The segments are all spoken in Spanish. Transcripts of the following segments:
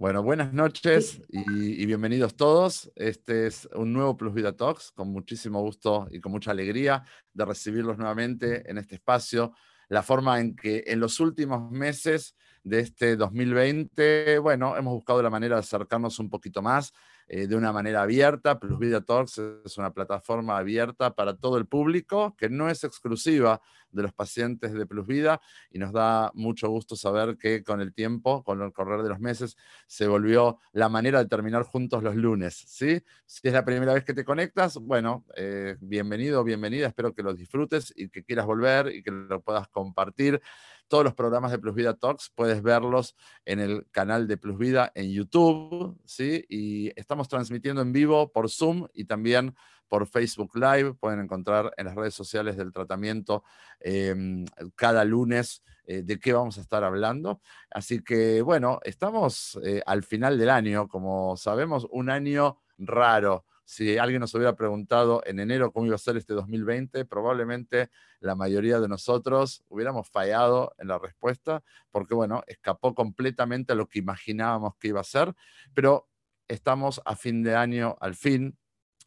Bueno, buenas noches y, bienvenidos todos. Este es un nuevo Plus Vida Talks, con muchísimo gusto y con mucha alegría de recibirlos nuevamente en este espacio. La forma en que en los últimos meses de este 2020, bueno, hemos buscado la manera de acercarnos un poquito más eh, de una manera abierta. Plus Talks es una plataforma abierta para todo el público, que no es exclusiva de los pacientes de Plus Vida y nos da mucho gusto saber que con el tiempo, con el correr de los meses, se volvió la manera de terminar juntos los lunes. ¿sí? Si es la primera vez que te conectas, bueno, eh, bienvenido, bienvenida, espero que lo disfrutes y que quieras volver y que lo puedas compartir todos los programas de Plus Vida Talks puedes verlos en el canal de Plus Vida en YouTube, ¿sí? Y estamos transmitiendo en vivo por Zoom y también por Facebook Live. Pueden encontrar en las redes sociales del tratamiento em, cada lunes eh, de qué vamos a estar hablando. Así que, bueno, estamos eh, al final del año, como sabemos, un año raro si alguien nos hubiera preguntado en enero cómo iba a ser este 2020, probablemente la mayoría de nosotros hubiéramos fallado en la respuesta, porque bueno, escapó completamente a lo que imaginábamos que iba a ser, pero estamos a fin de año al fin,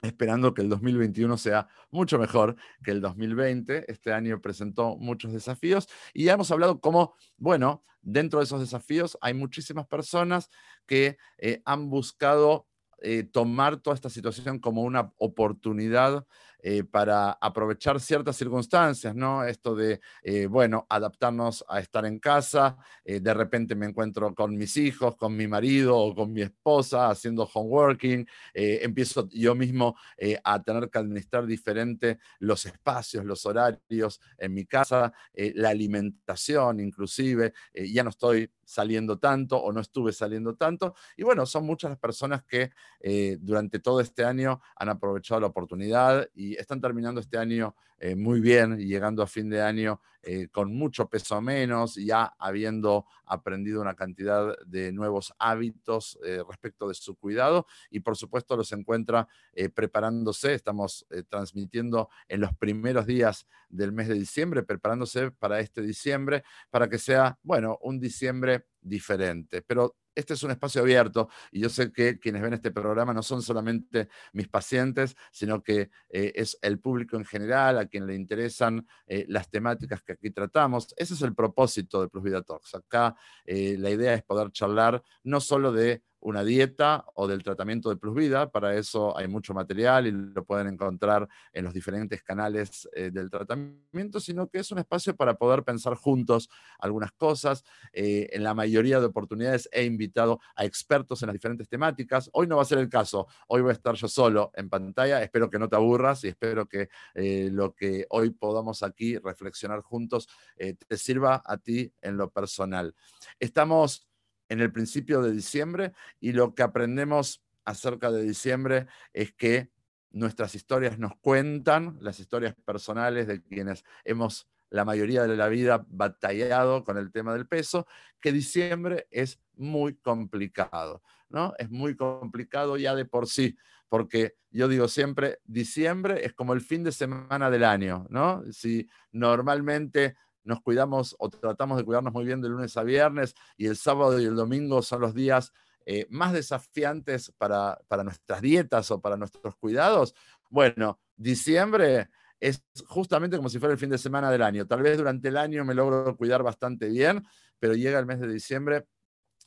esperando que el 2021 sea mucho mejor que el 2020. Este año presentó muchos desafíos y ya hemos hablado cómo, bueno, dentro de esos desafíos hay muchísimas personas que eh, han buscado eh, tomar toda esta situación como una oportunidad eh, para aprovechar ciertas circunstancias, ¿no? Esto de, eh, bueno, adaptarnos a estar en casa, de repente me encuentro con mis hijos, con mi marido o con mi esposa haciendo homeworking, empiezo yo mismo a tener que administrar diferente los espacios, los horarios en mi casa, la alimentación inclusive, ya no estoy saliendo tanto o no estuve saliendo tanto. Y bueno, son muchas las personas que eh, durante todo este año han aprovechado la oportunidad y están terminando este año eh, muy bien llegando a fin de año eh, con mucho peso menos, ya habiendo aprendido una cantidad de nuevos hábitos respecto de su cuidado y por supuesto los encuentra preparándose. Estamos transmitiendo en los primeros días del mes de diciembre, preparándose para este diciembre, para que sea, bueno, un diciembre diferente. Pero este es un espacio abierto y yo sé que quienes ven este programa no son solamente mis pacientes, sino que eh, es el público en general quien le interesan eh, las temáticas que aquí tratamos. Ese es el propósito de Plus Vida Talks. Acá eh, la idea es poder charlar no solo de una dieta o del tratamiento de Plus Vida. Para eso hay mucho material y lo pueden encontrar en los diferentes canales eh, del tratamiento, sino que es un espacio para poder pensar juntos algunas cosas. Eh, en la mayoría de oportunidades he invitado a expertos en las diferentes temáticas. Hoy no va a ser el caso. Hoy voy a estar yo solo en pantalla. Espero que no te aburras y espero que eh, lo que hoy podamos aquí reflexionar juntos te sirva a ti en lo personal. Estamos en el principio de diciembre y lo que aprendemos acerca de diciembre es que nuestras historias nos cuentan, las historias personales de quienes hemos la mayoría de la vida batallado con el tema del peso, que diciembre es muy complicado, ¿no? Es muy complicado ya de por sí, porque yo digo siempre, diciembre es como el fin de semana del año, ¿no? Si normalmente nos cuidamos o tratamos de cuidarnos muy bien de lunes a viernes y el sábado y el domingo son los días eh, más desafiantes para, nuestras dietas o para nuestros cuidados. Bueno, diciembre es justamente como si fuera el fin de semana del año. Tal vez durante el año me logro cuidar bastante bien, pero llega el mes de diciembre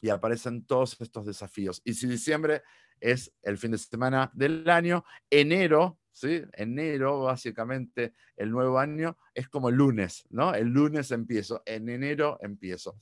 y aparecen todos estos desafíos. Y si diciembre es el fin de semana del año, enero ¿sí? Enero, básicamente, el nuevo año es como el lunes, ¿no? El lunes empiezo, en enero empiezo.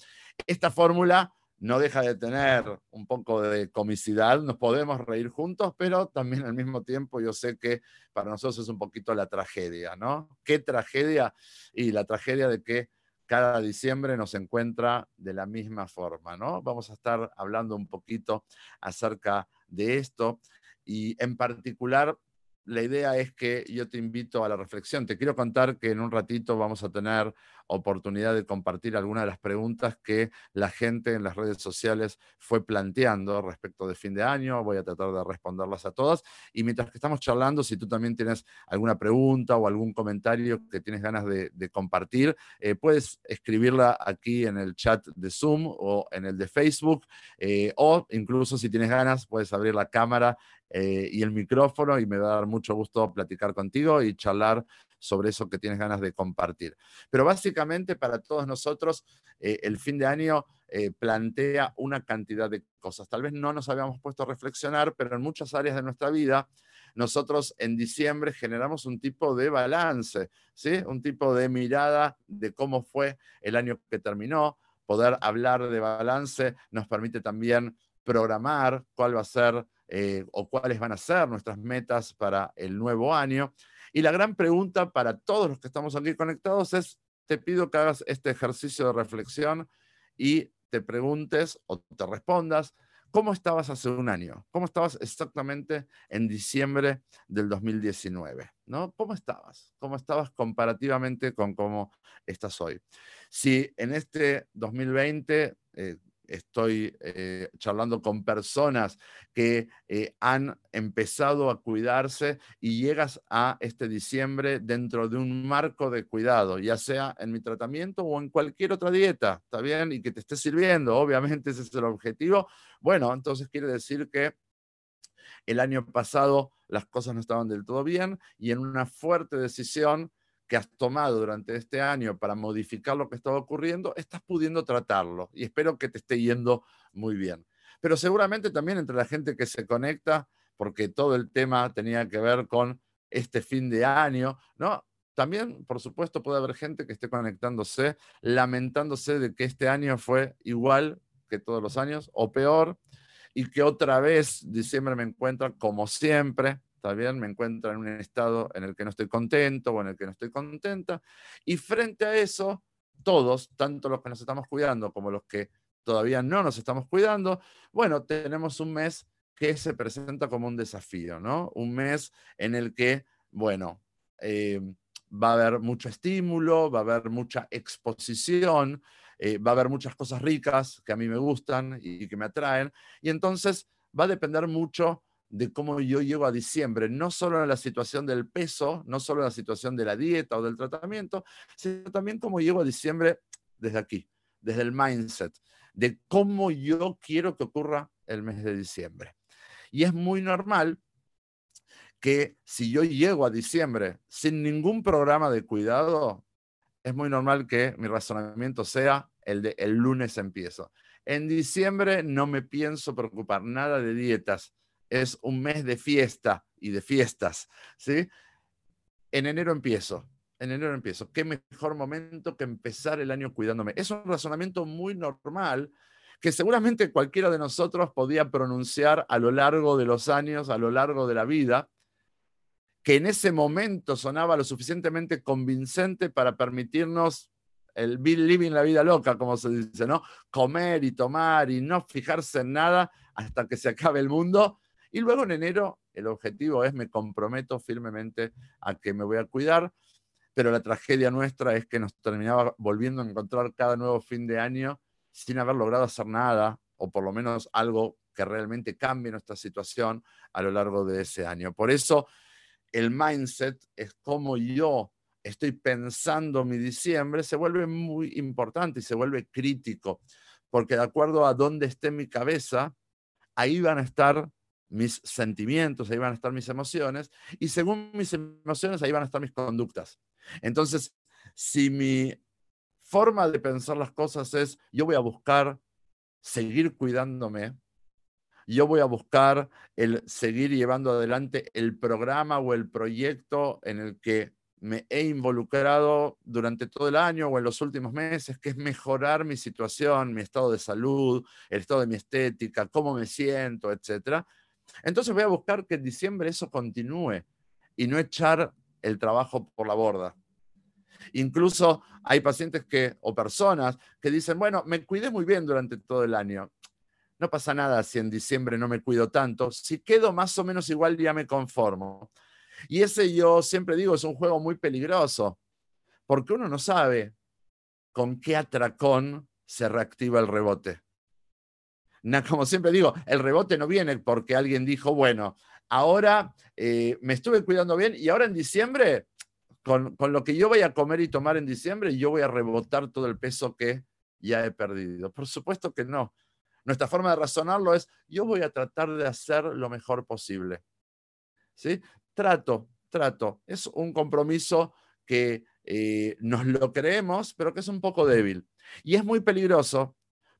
Esta fórmula no deja de tener un poco de comicidad, nos podemos reír juntos, pero también al mismo tiempo yo sé que para nosotros es un poquito la tragedia, ¿no? ¿Qué tragedia? Y la tragedia de que cada diciembre nos encuentra de la misma forma, ¿no? Vamos a estar hablando un poquito acerca de esto. Y en particular la idea es que yo te invito a la reflexión. Te quiero contar que en un ratito vamos a tener oportunidad de compartir algunas de las preguntas que la gente en las redes sociales fue planteando respecto de fin de año. Voy a tratar de responderlas a todas. Y mientras que estamos charlando, si tú también tienes alguna pregunta o algún comentario que tienes ganas de, compartir, eh, puedes escribirla aquí en el chat de Zoom o en el de Facebook. Eh, o incluso si tienes ganas, puedes abrir la cámara eh, y el micrófono y me va a dar mucho gusto platicar contigo y charlar sobre eso que tienes ganas de compartir. Pero básicamente para todos nosotros, eh, el fin de año eh, plantea una cantidad de cosas. Tal vez no nos habíamos puesto a reflexionar, pero en muchas áreas de nuestra vida, nosotros en diciembre generamos un tipo de balance, ¿sí? un tipo de mirada de cómo fue el año que terminó. Poder hablar de balance nos permite también programar cuál va a ser eh, o cuáles van a ser nuestras metas para el nuevo año. Y la gran pregunta para todos los que estamos aquí conectados es, te pido que hagas este ejercicio de reflexión y te preguntes o te respondas, ¿cómo estabas hace un año? ¿Cómo estabas exactamente en diciembre del 2019? ¿no? ¿Cómo estabas? ¿Cómo estabas comparativamente con cómo estás hoy? Si en este 2020 estoy eh, charlando con personas que eh, han empezado a cuidarse y llegas a este diciembre dentro de un marco de cuidado, ya sea en mi tratamiento o en cualquier otra dieta, ¿está bien? Y que te esté sirviendo, obviamente ese es el objetivo. Bueno, entonces quiere decir que el año pasado las cosas no estaban del todo bien y en una fuerte decisión que has tomado durante este año para modificar lo que estaba ocurriendo, estás pudiendo tratarlo y espero que te esté yendo muy bien. Pero seguramente también entre la gente que se conecta, porque todo el tema tenía que ver con este fin de año, ¿no? También, por supuesto, puede haber gente que esté conectándose, lamentándose de que este año fue igual que todos los años o peor, y que otra vez diciembre me encuentra como siempre, está bien, me encuentro en un estado en el que no estoy contento o en el que no estoy contenta. Y frente a eso, todos, tanto los que nos estamos cuidando como los que todavía no nos estamos cuidando, bueno, tenemos un mes que se presenta como un desafío, ¿no? Un mes en el que, bueno, eh, va a haber mucho estímulo, va a haber mucha exposición, eh, va a haber muchas cosas ricas que a mí me gustan y que me atraen, y entonces va a depender mucho de cómo yo llego a diciembre, no solo en la situación del peso, no solo en la situación de la dieta o del tratamiento, sino también cómo llego a diciembre desde aquí, desde el mindset, de cómo yo quiero que ocurra el mes de diciembre. Y es muy normal que si yo llego a diciembre sin ningún programa de cuidado, es muy normal que mi razonamiento sea el de el lunes empiezo. En diciembre no me pienso preocupar nada de dietas, es un mes de fiesta y de fiestas, ¿sí? En enero empiezo, en enero empiezo. ¿Qué mejor momento que empezar el año cuidándome? Es un razonamiento muy normal que seguramente cualquiera de nosotros podía pronunciar a lo largo de los años, a lo largo de la vida, que en ese momento sonaba lo suficientemente convincente para permitirnos el living la vida loca, como se dice, ¿no? Comer y tomar y no fijarse en nada hasta que se acabe el mundo y luego en enero el objetivo es me comprometo firmemente a que me voy a cuidar, pero la tragedia nuestra es que nos terminaba volviendo a encontrar cada nuevo fin de año sin haber logrado hacer nada, o por lo menos algo que realmente cambie nuestra situación a lo largo de ese año. Por eso el mindset es como yo estoy pensando mi diciembre, se vuelve muy importante y se vuelve crítico, porque de acuerdo a dónde esté mi cabeza, ahí van a estar mis sentimientos, ahí van a estar mis emociones, y según mis emociones, ahí van a estar mis conductas. Entonces, si mi forma de pensar las cosas es, yo voy a buscar seguir cuidándome, yo voy a buscar el seguir llevando adelante el programa o el proyecto en el que me he involucrado durante todo el año o en los últimos meses, que es mejorar mi situación, mi estado de salud, el estado de mi estética, cómo me siento, etcétera entonces voy a buscar que en diciembre eso continúe y no echar el trabajo por la borda. Incluso hay pacientes que, o personas que dicen, bueno, me cuidé muy bien durante todo el año. No pasa nada si en diciembre no me cuido tanto. Si quedo más o menos igual, ya me conformo. Y ese yo siempre digo es un juego muy peligroso, porque uno no sabe con qué atracón se reactiva el rebote. Como siempre digo, el rebote no viene porque alguien dijo, bueno, ahora eh, me estuve cuidando bien y ahora en diciembre, con, con, lo que yo voy a comer y tomar en diciembre, yo voy a rebotar todo el peso que ya he perdido. Por supuesto que no. Nuestra forma de razonarlo es, yo voy a tratar de hacer lo mejor posible. ¿Sí? Trato, trato. Es un compromiso que eh, nos lo creemos, pero que es un poco débil. Y es muy peligroso.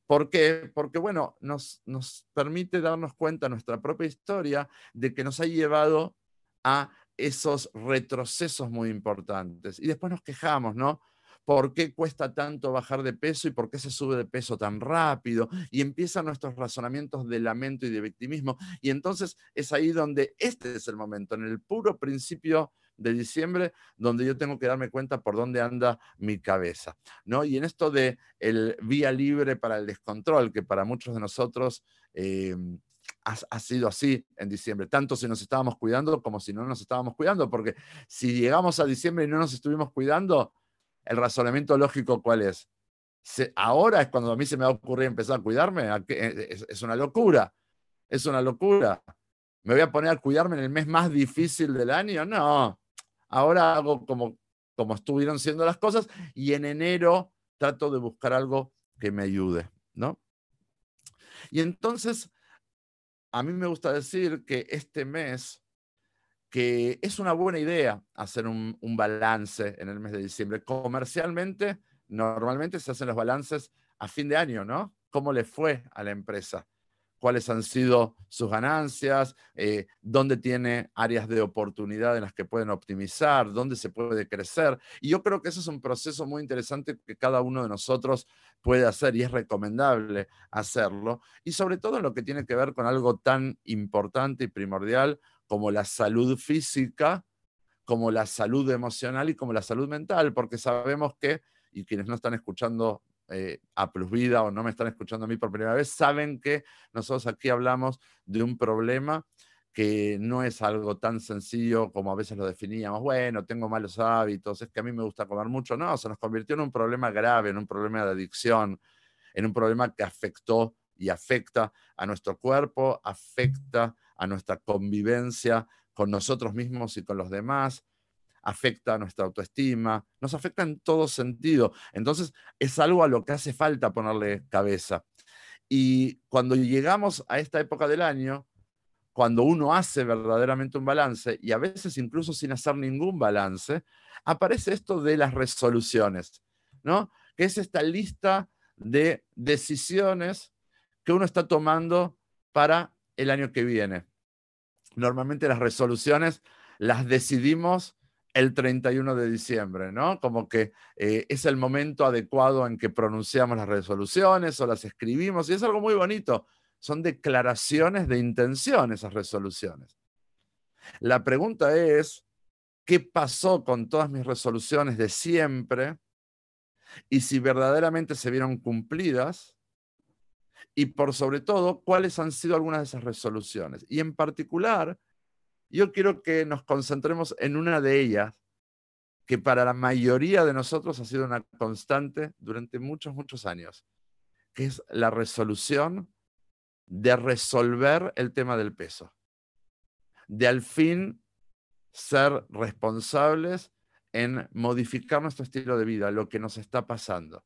¿Por qué? Porque, bueno, nos, nos permite darnos cuenta nuestra propia historia de que nos ha llevado a esos retrocesos muy importantes. Y después nos quejamos, ¿no? por qué cuesta tanto bajar de peso y por qué se sube de peso tan rápido. Y empiezan nuestros razonamientos de lamento y de victimismo. Y entonces es ahí donde este es el momento, en el puro principio de diciembre, donde yo tengo que darme cuenta por dónde anda mi cabeza. ¿no? Y en esto de el vía libre para el descontrol, que para muchos de nosotros... Eh, ha, sido así en diciembre, tanto si nos estábamos cuidando como si no nos estábamos cuidando, porque si llegamos a diciembre y no nos estuvimos cuidando, el razonamiento lógico cuál es. ahora es cuando a mí se me va a ocurrir empezar a cuidarme. Eh, es, una locura. Es una locura. ¿Me voy a poner a cuidarme en el mes más difícil del año? No. Ahora hago como, como estuvieron siendo las cosas y en enero trato de buscar algo que me ayude, ¿no? Y entonces, a mí me gusta decir que este mes que es una buena idea hacer un, balance en el mes de diciembre. Comercialmente, normalmente se hacen los balances a fin de año, ¿no? ¿Cómo le fue a la empresa? ¿Cuáles han sido sus ganancias? Eh, ¿Dónde tiene áreas de oportunidad en las que pueden optimizar? ¿Dónde se puede crecer? Y yo creo que eso es un proceso muy interesante que cada uno de nosotros puede hacer y es recomendable hacerlo. Y sobre todo en lo que tiene que ver con algo tan importante y primordial como la salud física, como la salud emocional y como la salud mental, porque sabemos que, y quienes no están escuchando eh, a Plus Vida o no me están escuchando a mí por primera vez, saben que nosotros aquí hablamos de un problema que no es algo tan sencillo como a veces lo definíamos, bueno, tengo malos hábitos, es que a mí me gusta comer mucho, no, se nos convirtió en un problema grave, en un problema de adicción, en un problema que afectó y afecta a nuestro cuerpo, afecta a nuestra convivencia con nosotros mismos y con los demás, afecta a nuestra autoestima, nos afecta en todo sentido. Entonces es algo a lo que hace falta ponerle cabeza. Y cuando llegamos a esta época del año, cuando uno hace verdaderamente un balance, y a veces incluso sin hacer ningún balance, aparece esto de las resoluciones, ¿no? Que es esta lista de decisiones que uno está tomando para el año que viene. Normalmente las resoluciones las decidimos el 31 de diciembre, ¿no? Como que eh, es el momento adecuado en que pronunciamos las resoluciones o las escribimos, y es algo muy bonito. Son declaraciones de intención esas resoluciones. La pregunta es, ¿qué pasó con todas mis resoluciones de siempre? Y si verdaderamente se vieron cumplidas, y por sobre todo, cuáles han sido algunas de esas resoluciones. Y en particular, yo quiero que nos concentremos en una de ellas, que para la mayoría de nosotros ha sido una constante durante muchos, muchos años, que es la resolución de resolver el tema del peso, de al fin ser responsables en modificar nuestro estilo de vida, lo que nos está pasando.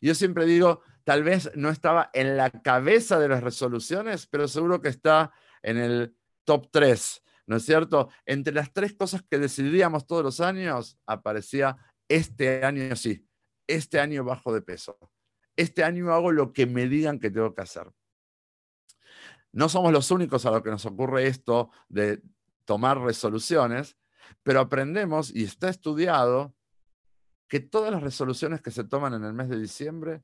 Yo siempre digo, tal vez no estaba en la cabeza de las resoluciones, pero seguro que está en el top 3, ¿no es cierto? Entre las tres cosas que decidíamos todos los años, aparecía este año sí, este año bajo de peso, este año hago lo que me digan que tengo que hacer. No somos los únicos a los que nos ocurre esto de tomar resoluciones, pero aprendemos y está estudiado que todas las resoluciones que se toman en el mes de diciembre,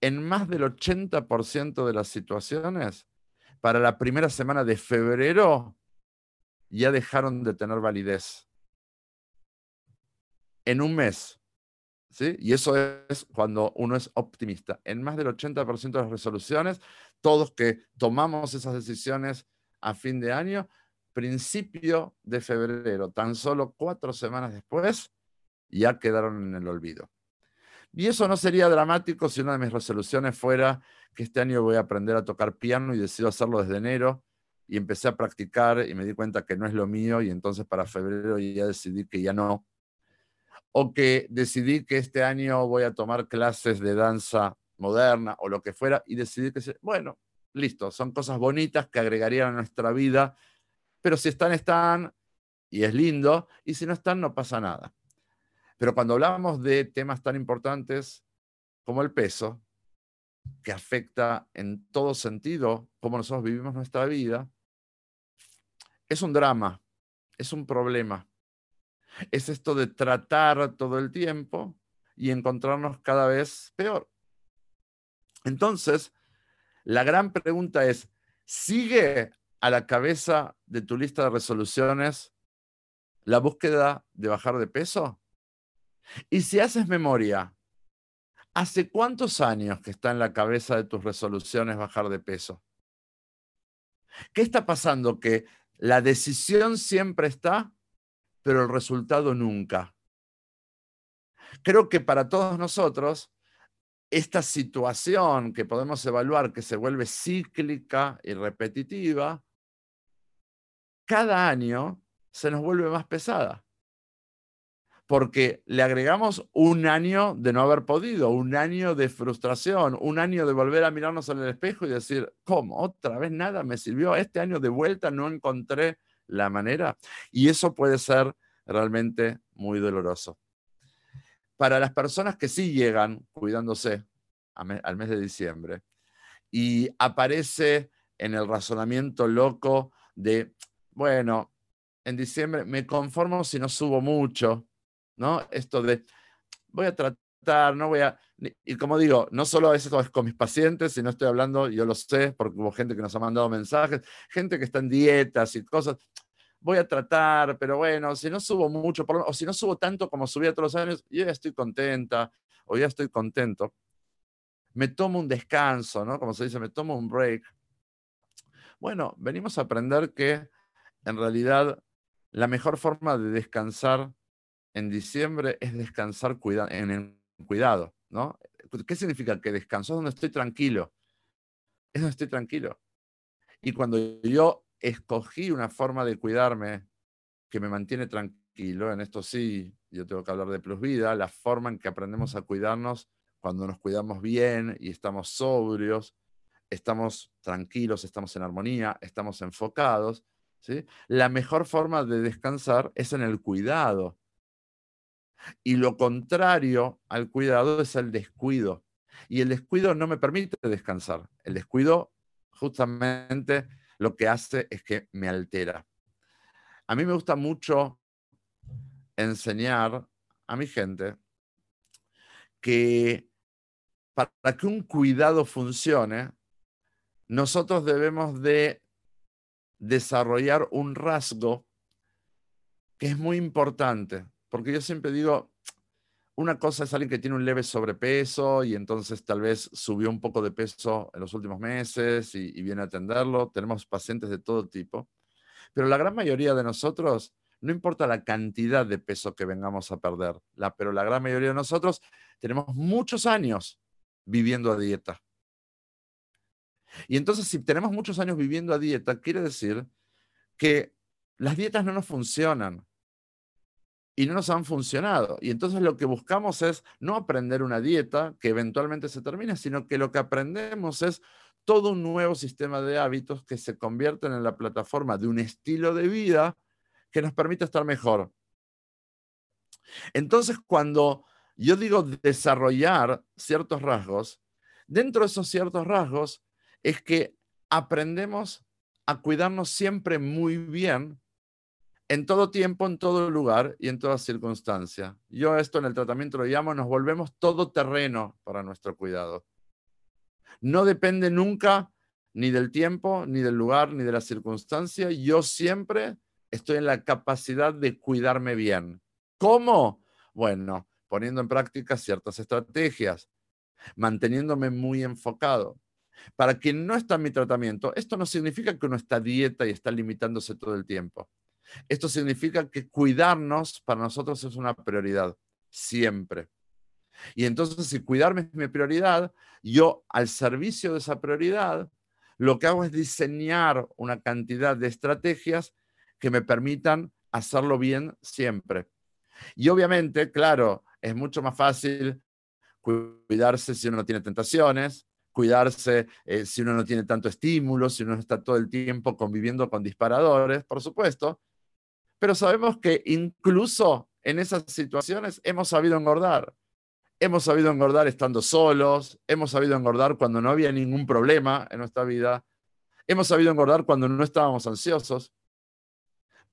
en más del 80% de las situaciones, para la primera semana de febrero ya dejaron de tener validez. En un mes. ¿sí? Y eso es cuando uno es optimista. En más del 80% de las resoluciones, todos que tomamos esas decisiones a fin de año, principio de febrero, tan solo cuatro semanas después, ya quedaron en el olvido. Y eso no sería dramático si una de mis resoluciones fuera que este año voy a aprender a tocar piano y decido hacerlo desde enero y empecé a practicar y me di cuenta que no es lo mío y entonces para febrero ya decidí que ya no. O que decidí que este año voy a tomar clases de danza moderna o lo que fuera y decidí que, bueno, listo, son cosas bonitas que agregarían a nuestra vida, pero si están, están y es lindo y si no están, no pasa nada. Pero cuando hablamos de temas tan importantes como el peso, que afecta en todo sentido cómo nosotros vivimos nuestra vida, es un drama, es un problema. Es esto de tratar todo el tiempo y encontrarnos cada vez peor. Entonces, la gran pregunta es, ¿sigue a la cabeza de tu lista de resoluciones la búsqueda de bajar de peso? Y si haces memoria, ¿hace cuántos años que está en la cabeza de tus resoluciones bajar de peso? ¿Qué está pasando? Que la decisión siempre está, pero el resultado nunca. Creo que para todos nosotros, esta situación que podemos evaluar que se vuelve cíclica y repetitiva, cada año se nos vuelve más pesada porque le agregamos un año de no haber podido, un año de frustración, un año de volver a mirarnos en el espejo y decir, ¿cómo? Otra vez nada me sirvió, este año de vuelta no encontré la manera. Y eso puede ser realmente muy doloroso. Para las personas que sí llegan cuidándose al mes de diciembre y aparece en el razonamiento loco de, bueno, en diciembre me conformo si no subo mucho, Esto de, voy a tratar, no voy a... Y como digo, no solo eso es con mis pacientes, sino estoy hablando, yo lo sé, porque hubo gente que nos ha mandado mensajes, gente que está en dietas y cosas. Voy a tratar, pero bueno, si no subo mucho, o si no subo tanto como subía todos los años, yo ya estoy contenta, o ya estoy contento. Me tomo un descanso, ¿no? Como se dice, me tomo un break. Bueno, venimos a aprender que en realidad la mejor forma de descansar en diciembre es descansar en el cuidado, ¿no? ¿Qué significa? Que descanso es donde estoy tranquilo. Es donde estoy tranquilo. Y cuando yo escogí una forma de cuidarme que me mantiene tranquilo, en esto sí, yo tengo que hablar de plus vida, la forma en que aprendemos a cuidarnos cuando nos cuidamos bien y estamos sobrios, estamos tranquilos, estamos en armonía, estamos enfocados, ¿sí? La mejor forma de descansar es en el cuidado y lo contrario al cuidado es el descuido. Y el descuido no me permite descansar. El descuido justamente lo que hace es que me altera. A mí me gusta mucho enseñar a mi gente que para que un cuidado funcione, nosotros debemos de desarrollar un rasgo que es muy importante porque yo siempre digo, una cosa es alguien que tiene un leve sobrepeso y entonces tal vez subió un poco de peso en los últimos meses y, viene a atenderlo. Tenemos pacientes de todo tipo. Pero la gran mayoría de nosotros, no importa la cantidad de peso que vengamos a perder, pero la gran mayoría de nosotros tenemos muchos años viviendo a dieta. Y entonces si tenemos muchos años viviendo a dieta, quiere decir que las dietas no nos funcionan y no nos han funcionado. Y entonces lo que buscamos es no aprender una dieta que eventualmente se termine, sino que lo que aprendemos es todo un nuevo sistema de hábitos que se convierten en la plataforma de un estilo de vida que nos permite estar mejor. Entonces, cuando yo digo desarrollar ciertos rasgos, dentro de esos ciertos rasgos es que aprendemos a cuidarnos siempre muy bien en todo tiempo, en todo lugar y en toda circunstancia. Yo esto en el tratamiento lo llamo, nos volvemos todo terreno para nuestro cuidado. No depende nunca ni del tiempo, ni del lugar, ni de la circunstancia. Yo siempre estoy en la capacidad de cuidarme bien. ¿Cómo? Bueno, poniendo en práctica ciertas estrategias, manteniéndome muy enfocado, Para quien no está en mi tratamiento, esto no significa que uno está dieta y está limitándose todo el tiempo. Esto significa que cuidarnos para nosotros es una prioridad, siempre. Y entonces, si cuidarme es mi prioridad, yo al servicio de esa prioridad, lo que hago es diseñar una cantidad de estrategias que me permitan hacerlo bien siempre. Y obviamente, claro, es mucho más fácil cuidarse si uno no tiene tentaciones, cuidarse eh, si uno no tiene tanto estímulo, si uno no está todo el tiempo conviviendo con disparadores, por supuesto. Pero sabemos que incluso en esas situaciones hemos sabido engordar. Hemos sabido engordar estando solos, hemos sabido engordar cuando no había ningún problema en nuestra vida, hemos sabido engordar cuando no estábamos ansiosos.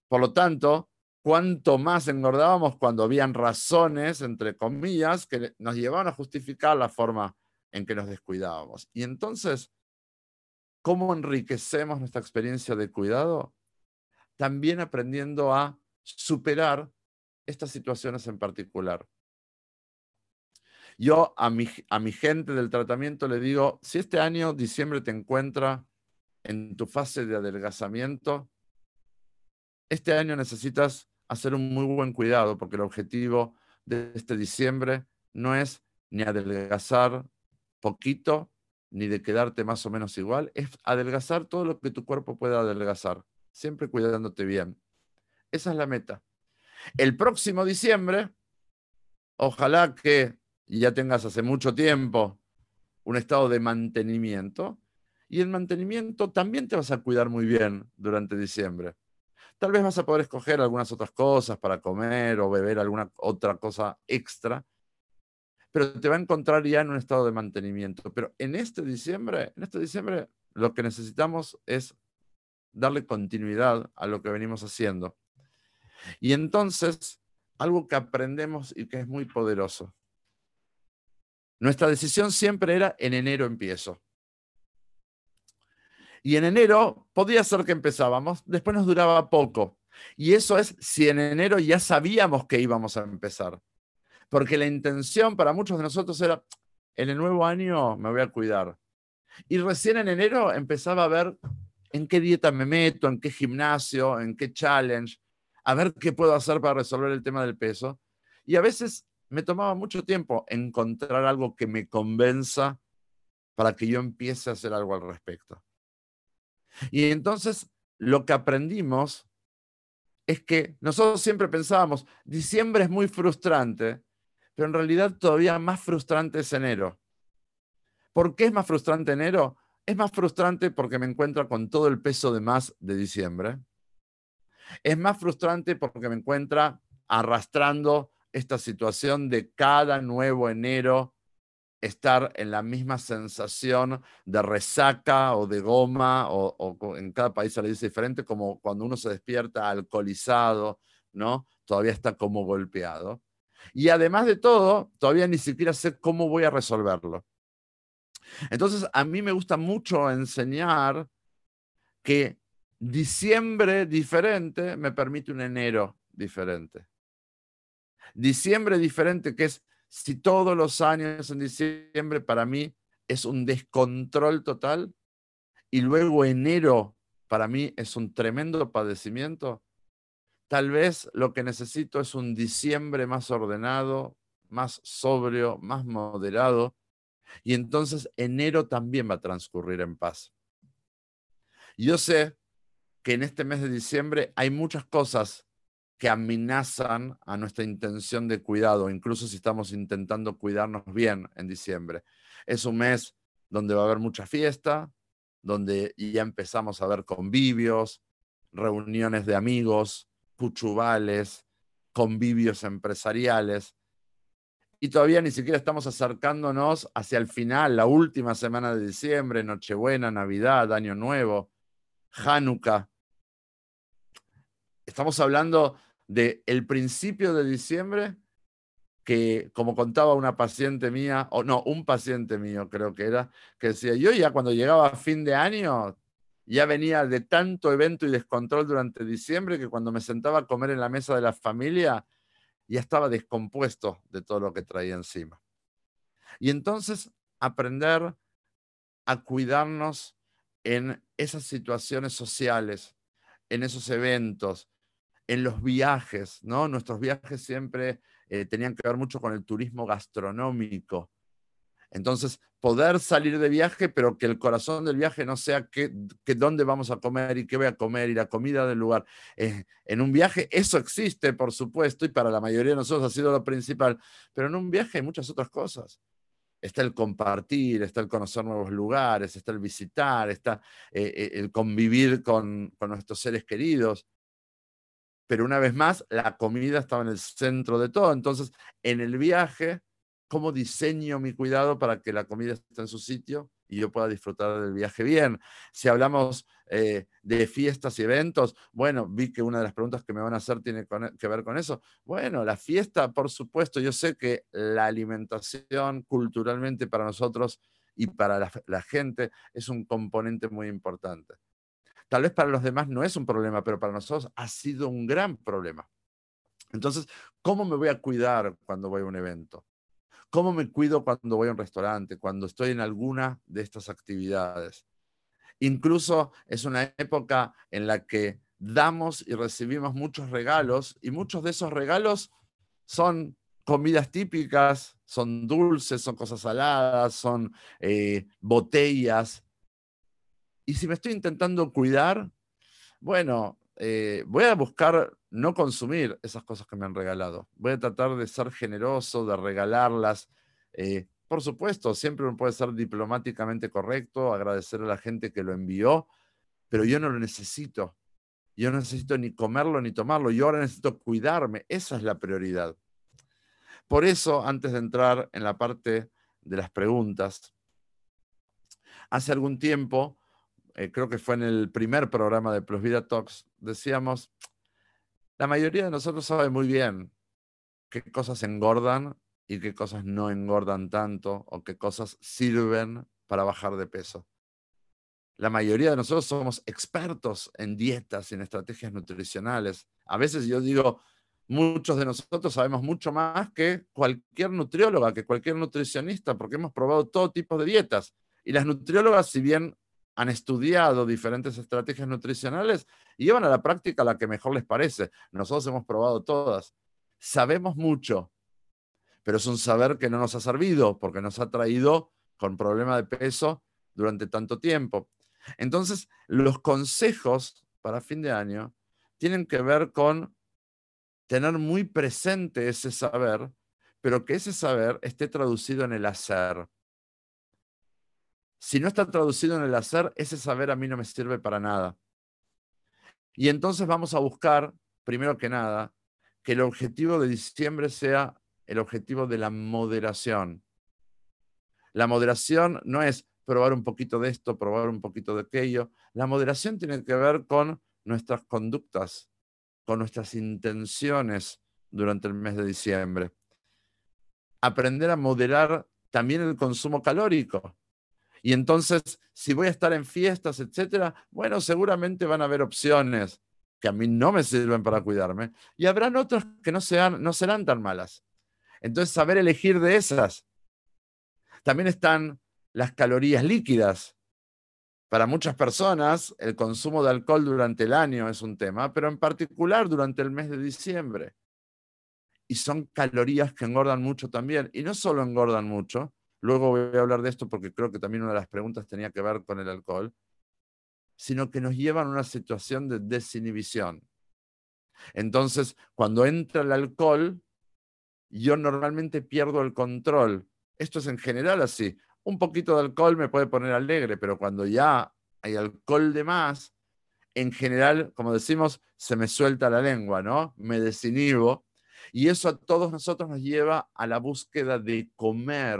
Por lo tanto, cuanto más engordábamos cuando habían razones, entre comillas, que nos llevaban a justificar la forma en que nos descuidábamos. Y entonces, ¿cómo enriquecemos nuestra experiencia de cuidado? También aprendiendo a superar estas situaciones en particular. Yo a mi, a mi gente del tratamiento le digo, si este año, diciembre, te encuentra en tu fase de adelgazamiento, este año necesitas hacer un muy buen cuidado porque el objetivo de este diciembre no es ni adelgazar poquito, ni de quedarte más o menos igual, es adelgazar todo lo que tu cuerpo pueda adelgazar, siempre cuidándote bien. Esa es la meta. El próximo diciembre, ojalá que ya tengas hace mucho tiempo un estado de mantenimiento, y el mantenimiento también te vas a cuidar muy bien durante diciembre. Tal vez vas a poder escoger algunas otras cosas para comer o beber alguna otra cosa extra, pero te va a encontrar ya en un estado de mantenimiento. Pero en este diciembre, en este diciembre, lo que necesitamos es darle continuidad a lo que venimos haciendo. Y entonces, algo que aprendemos y que es muy poderoso. Nuestra decisión siempre era en enero empiezo. Y en enero podía ser que empezábamos, después nos duraba poco. Y eso es si en enero ya sabíamos que íbamos a empezar. Porque la intención para muchos de nosotros era, en el nuevo año me voy a cuidar. Y recién en enero empezaba a ver en qué dieta me meto, en qué gimnasio, en qué challenge, a ver qué puedo hacer para resolver el tema del peso. Y a veces me tomaba mucho tiempo encontrar algo que me convenza para que yo empiece a hacer algo al respecto. Y entonces lo que aprendimos es que nosotros siempre pensábamos, diciembre es muy frustrante, pero en realidad todavía más frustrante es enero. ¿Por qué es más frustrante enero? Es más frustrante porque me encuentro con todo el peso de más de diciembre. Es más frustrante porque me encuentra arrastrando esta situación de cada nuevo enero estar en la misma sensación de resaca o de goma, o, en cada país se le dice diferente, como cuando uno se despierta alcoholizado, ¿no? Todavía está como golpeado. Y además de todo, todavía ni siquiera sé cómo voy a resolverlo. Entonces, a mí me gusta mucho enseñar que diciembre diferente me permite un enero diferente. Diciembre diferente, que es si todos los años en diciembre para mí es un descontrol total y luego enero para mí es un tremendo padecimiento, tal vez lo que necesito es un diciembre más ordenado, más sobrio, más moderado, y entonces enero también va a transcurrir en paz. Yo sé que en este mes de diciembre hay muchas cosas que amenazan a nuestra intención de cuidado, incluso si estamos intentando cuidarnos bien en diciembre. Es un mes donde va a haber mucha fiesta, donde ya empezamos a ver convivios, reuniones de amigos, cuchubales, convivios empresariales. Y todavía ni siquiera estamos acercándonos hacia el final, la última semana de diciembre, Nochebuena, Navidad, Año Nuevo, Hanukkah. Estamos hablando del el principio de diciembre, que como contaba una paciente mía, o no, un paciente mío creo que era, que decía, yo ya cuando llegaba a fin de año, ya venía de tanto evento y descontrol durante diciembre que cuando me sentaba a comer en la mesa de la familia, ya estaba descompuesto de todo lo que traía encima. Y entonces aprender a cuidarnos en esas situaciones sociales, en esos eventos, en los viajes, ¿no? Nuestros viajes siempre eh, tenían que ver mucho con el turismo gastronómico. Entonces, poder salir de viaje, pero que el corazón del viaje no sea que, dónde vamos a comer y qué voy a comer y la comida del lugar. Eh, en un viaje eso existe, por supuesto, y para la mayoría de nosotros ha sido lo principal, pero en un viaje hay muchas otras cosas. Está el compartir, está el conocer nuevos lugares, está el visitar, está eh, el convivir con, con nuestros seres queridos pero una vez más, la comida estaba en el centro de todo. Entonces, en el viaje, ¿cómo diseño mi cuidado para que la comida esté en su sitio y yo pueda disfrutar del viaje bien? Si hablamos eh, de fiestas y eventos, bueno, vi que una de las preguntas que me van a hacer tiene que ver con eso. Bueno, la fiesta, por supuesto, yo sé que la alimentación culturalmente para nosotros y para la gente es un componente muy importante. Tal vez para los demás no es un problema, pero para nosotros ha sido un gran problema. Entonces, ¿cómo me voy a cuidar cuando voy a un evento? ¿Cómo me cuido cuando voy a un restaurante, cuando estoy en alguna de estas actividades? Incluso es una época en la que damos y recibimos muchos regalos y muchos de esos regalos son comidas típicas, son dulces, son cosas saladas, son eh, botellas, y si me estoy intentando cuidar, bueno, eh, voy a buscar no consumir esas cosas que me han regalado. Voy a tratar de ser generoso, de regalarlas. Eh, por supuesto, siempre uno puede ser diplomáticamente correcto, agradecer a la gente que lo envió, pero yo no lo necesito. Yo no necesito ni comerlo ni tomarlo. Yo ahora necesito cuidarme. Esa es la prioridad. Por eso, antes de entrar en la parte de las preguntas, hace algún tiempo eh, creo que fue en el primer programa de Plus Vida Talks, decíamos, la mayoría de nosotros sabe muy bien qué cosas engordan y qué cosas no engordan tanto o qué cosas sirven para bajar de peso. La mayoría de nosotros somos expertos en dietas y en estrategias nutricionales. A veces yo digo, muchos de nosotros sabemos mucho más que cualquier nutrióloga, que cualquier nutricionista, porque hemos probado todo tipo de dietas. Y las nutriólogas, si bien han estudiado diferentes estrategias nutricionales y llevan a la práctica la que mejor les parece. Nosotros hemos probado todas. Sabemos mucho, pero es un saber que no nos ha servido porque nos ha traído con problema de peso durante tanto tiempo. Entonces, los consejos para fin de año tienen que ver con tener muy presente ese saber, pero que ese saber esté traducido en el hacer. Si no está traducido en el hacer, ese saber a mí no me sirve para nada. Y entonces vamos a buscar, primero que nada, que el objetivo de diciembre sea el objetivo de la moderación. La moderación no es probar un poquito de esto, probar un poquito de aquello. La moderación tiene que ver con nuestras conductas, con nuestras intenciones durante el mes de diciembre. Aprender a moderar también el consumo calórico. Y entonces, si voy a estar en fiestas, etcétera, bueno, seguramente van a haber opciones que a mí no me sirven para cuidarme y habrán otras que no, no serán tan malas. Entonces, saber elegir de esas. También están las calorías líquidas. Para muchas personas, el consumo de alcohol durante el año es un tema, pero en particular durante el mes de diciembre. Y son calorías que engordan mucho también. Y no solo engordan mucho, Luego voy a hablar de esto porque creo que también una de las preguntas tenía que ver con el alcohol, sino que nos llevan a una situación de desinhibición. Entonces, cuando entra el alcohol, yo normalmente pierdo el control. Esto es en general así. Un poquito de alcohol me puede poner alegre, pero cuando ya hay alcohol de más, en general, como decimos, se me suelta la lengua, ¿no? Me desinhibo. Y eso a todos nosotros nos lleva a la búsqueda de comer,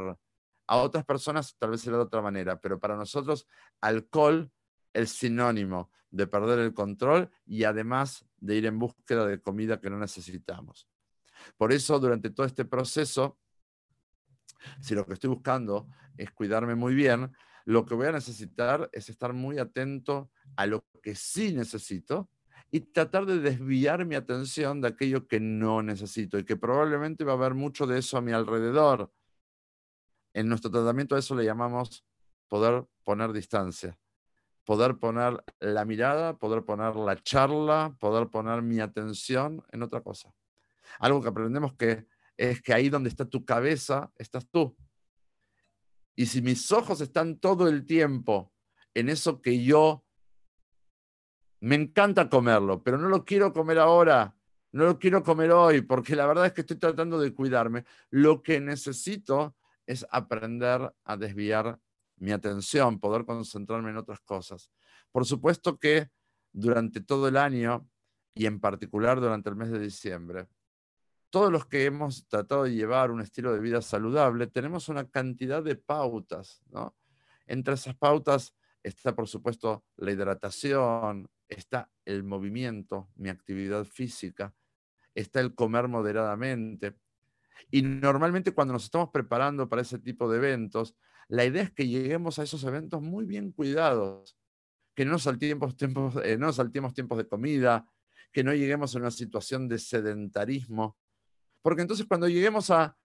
a otras personas tal vez será de otra manera, pero para nosotros alcohol es sinónimo de perder el control y además de ir en búsqueda de comida que no necesitamos. Por eso, durante todo este proceso, si lo que estoy buscando es cuidarme muy bien, lo que voy a necesitar es estar muy atento a lo que sí necesito y tratar de desviar mi atención de aquello que no necesito y que probablemente va a haber mucho de eso a mi alrededor. En nuestro tratamiento a eso le llamamos poder poner distancia, poder poner la mirada, poder poner la charla, poder poner mi atención en otra cosa. Algo que aprendemos que es que ahí donde está tu cabeza, estás tú. Y si mis ojos están todo el tiempo en eso que yo me encanta comerlo, pero no lo quiero comer ahora, no lo quiero comer hoy, porque la verdad es que estoy tratando de cuidarme. Lo que necesito es aprender a desviar mi atención, poder concentrarme en otras cosas. Por supuesto que durante todo el año y en particular durante el mes de diciembre, todos los que hemos tratado de llevar un estilo de vida saludable, tenemos una cantidad de pautas, ¿no? Entre esas pautas está, por supuesto, la hidratación, está el movimiento, mi actividad física, está el comer moderadamente. Y normalmente cuando nos estamos preparando para ese tipo de eventos, la idea es que lleguemos a esos eventos muy bien cuidados, que no nos saltemos tiempos, eh, saltemos tiempos de comida, que no lleguemos a una situación de sedentarismo, porque entonces cuando lleguemos a,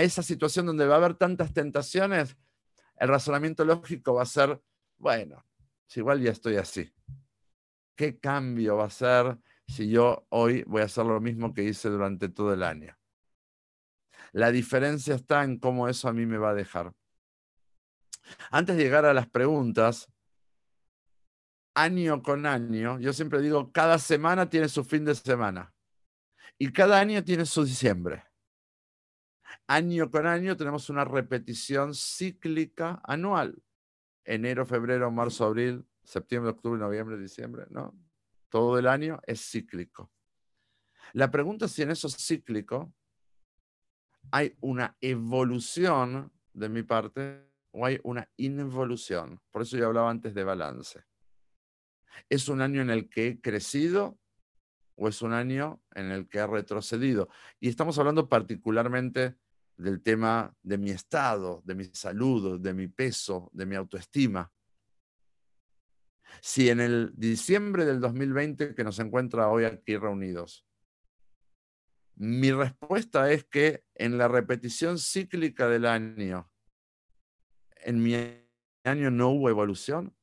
esa situación donde va a haber tantas tentaciones, el razonamiento lógico va a ser, bueno, si igual ya estoy así, ¿qué cambio va a ser si yo hoy voy a hacer lo mismo que hice durante todo el año? La diferencia está en cómo eso a mí me va a dejar. Antes de llegar a las preguntas, año con año, yo siempre digo, cada semana tiene su fin de semana. Y cada año tiene su diciembre. Año con año tenemos una repetición cíclica anual. Enero, febrero, marzo, abril, septiembre, octubre, noviembre, diciembre, ¿no? Todo el año es cíclico. La pregunta es si en eso cíclico hay una evolución de mi parte o hay una involución. Por eso yo hablaba antes de balance. ¿Es un año en el que he crecido o es un año en el que ha retrocedido. Y estamos hablando particularmente del tema de mi estado, de mi salud, de mi peso, de mi autoestima. Si en el diciembre del 2020 que nos encuentra hoy aquí reunidos, mi respuesta es que en la repetición cíclica del año, en mi año no hubo evolución,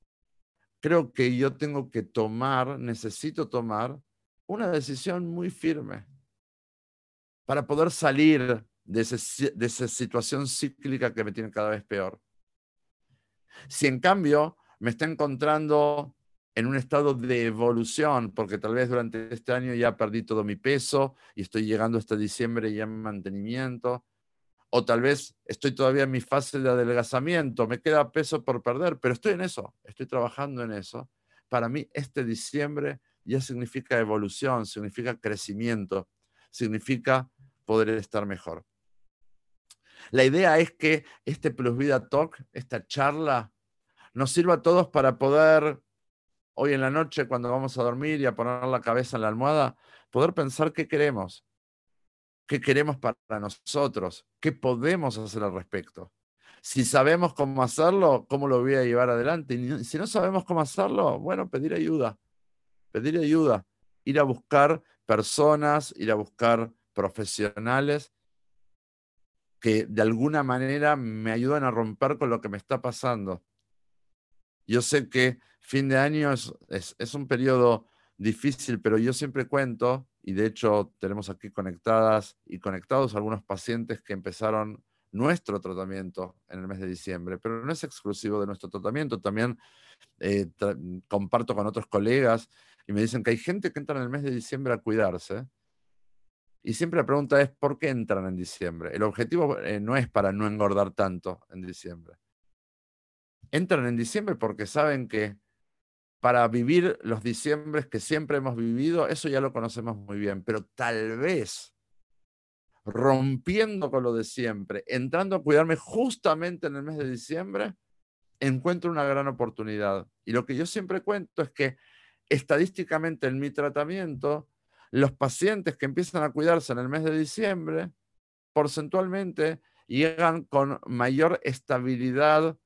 creo que yo tengo que tomar, necesito tomar una decisión muy firme para poder salir de, esa situación cíclica que me tiene cada vez peor. Si en cambio me está encontrando en un estado de evolución, porque tal vez durante este año ya perdí todo mi peso y estoy llegando hasta diciembre ya en mantenimiento, o tal vez estoy todavía en mi fase de adelgazamiento, me queda peso por perder, pero estoy en eso, estoy trabajando en eso. Para mí este diciembre ya significa evolución, significa crecimiento, significa poder estar mejor. La idea es que este Plus Vida Talk, esta charla, nos sirva a todos para poder, hoy en la noche, cuando vamos a dormir y a poner la cabeza en la almohada, poder pensar qué queremos, qué queremos para nosotros, qué podemos hacer al respecto. Si sabemos cómo hacerlo, cómo lo voy a llevar adelante. Y si no sabemos cómo hacerlo, bueno, pedir ayuda pedir ayuda, ir a buscar personas, ir a buscar profesionales que de alguna manera me ayudan a romper con lo que me está pasando. Yo sé que fin de año es, un periodo difícil, pero yo siempre cuento, y de hecho tenemos aquí conectadas y conectados algunos pacientes que empezaron nuestro tratamiento en el mes de diciembre, pero no es exclusivo de nuestro tratamiento, también eh, comparto con otros colegas y me dicen que hay gente que entra en el mes de diciembre a cuidarse. Y siempre la pregunta es, ¿por qué entran en diciembre? El objetivo eh, no es para no engordar tanto en diciembre. Entran en diciembre porque saben que para vivir los diciembres que siempre hemos vivido, eso ya lo conocemos muy bien, pero tal vez rompiendo con lo de siempre, entrando a cuidarme justamente en el mes de diciembre, encuentro una gran oportunidad. Y lo que yo siempre cuento es que estadísticamente en mi tratamiento, los pacientes que empiezan a cuidarse en el mes de diciembre, porcentualmente llegan con mayor estabilidad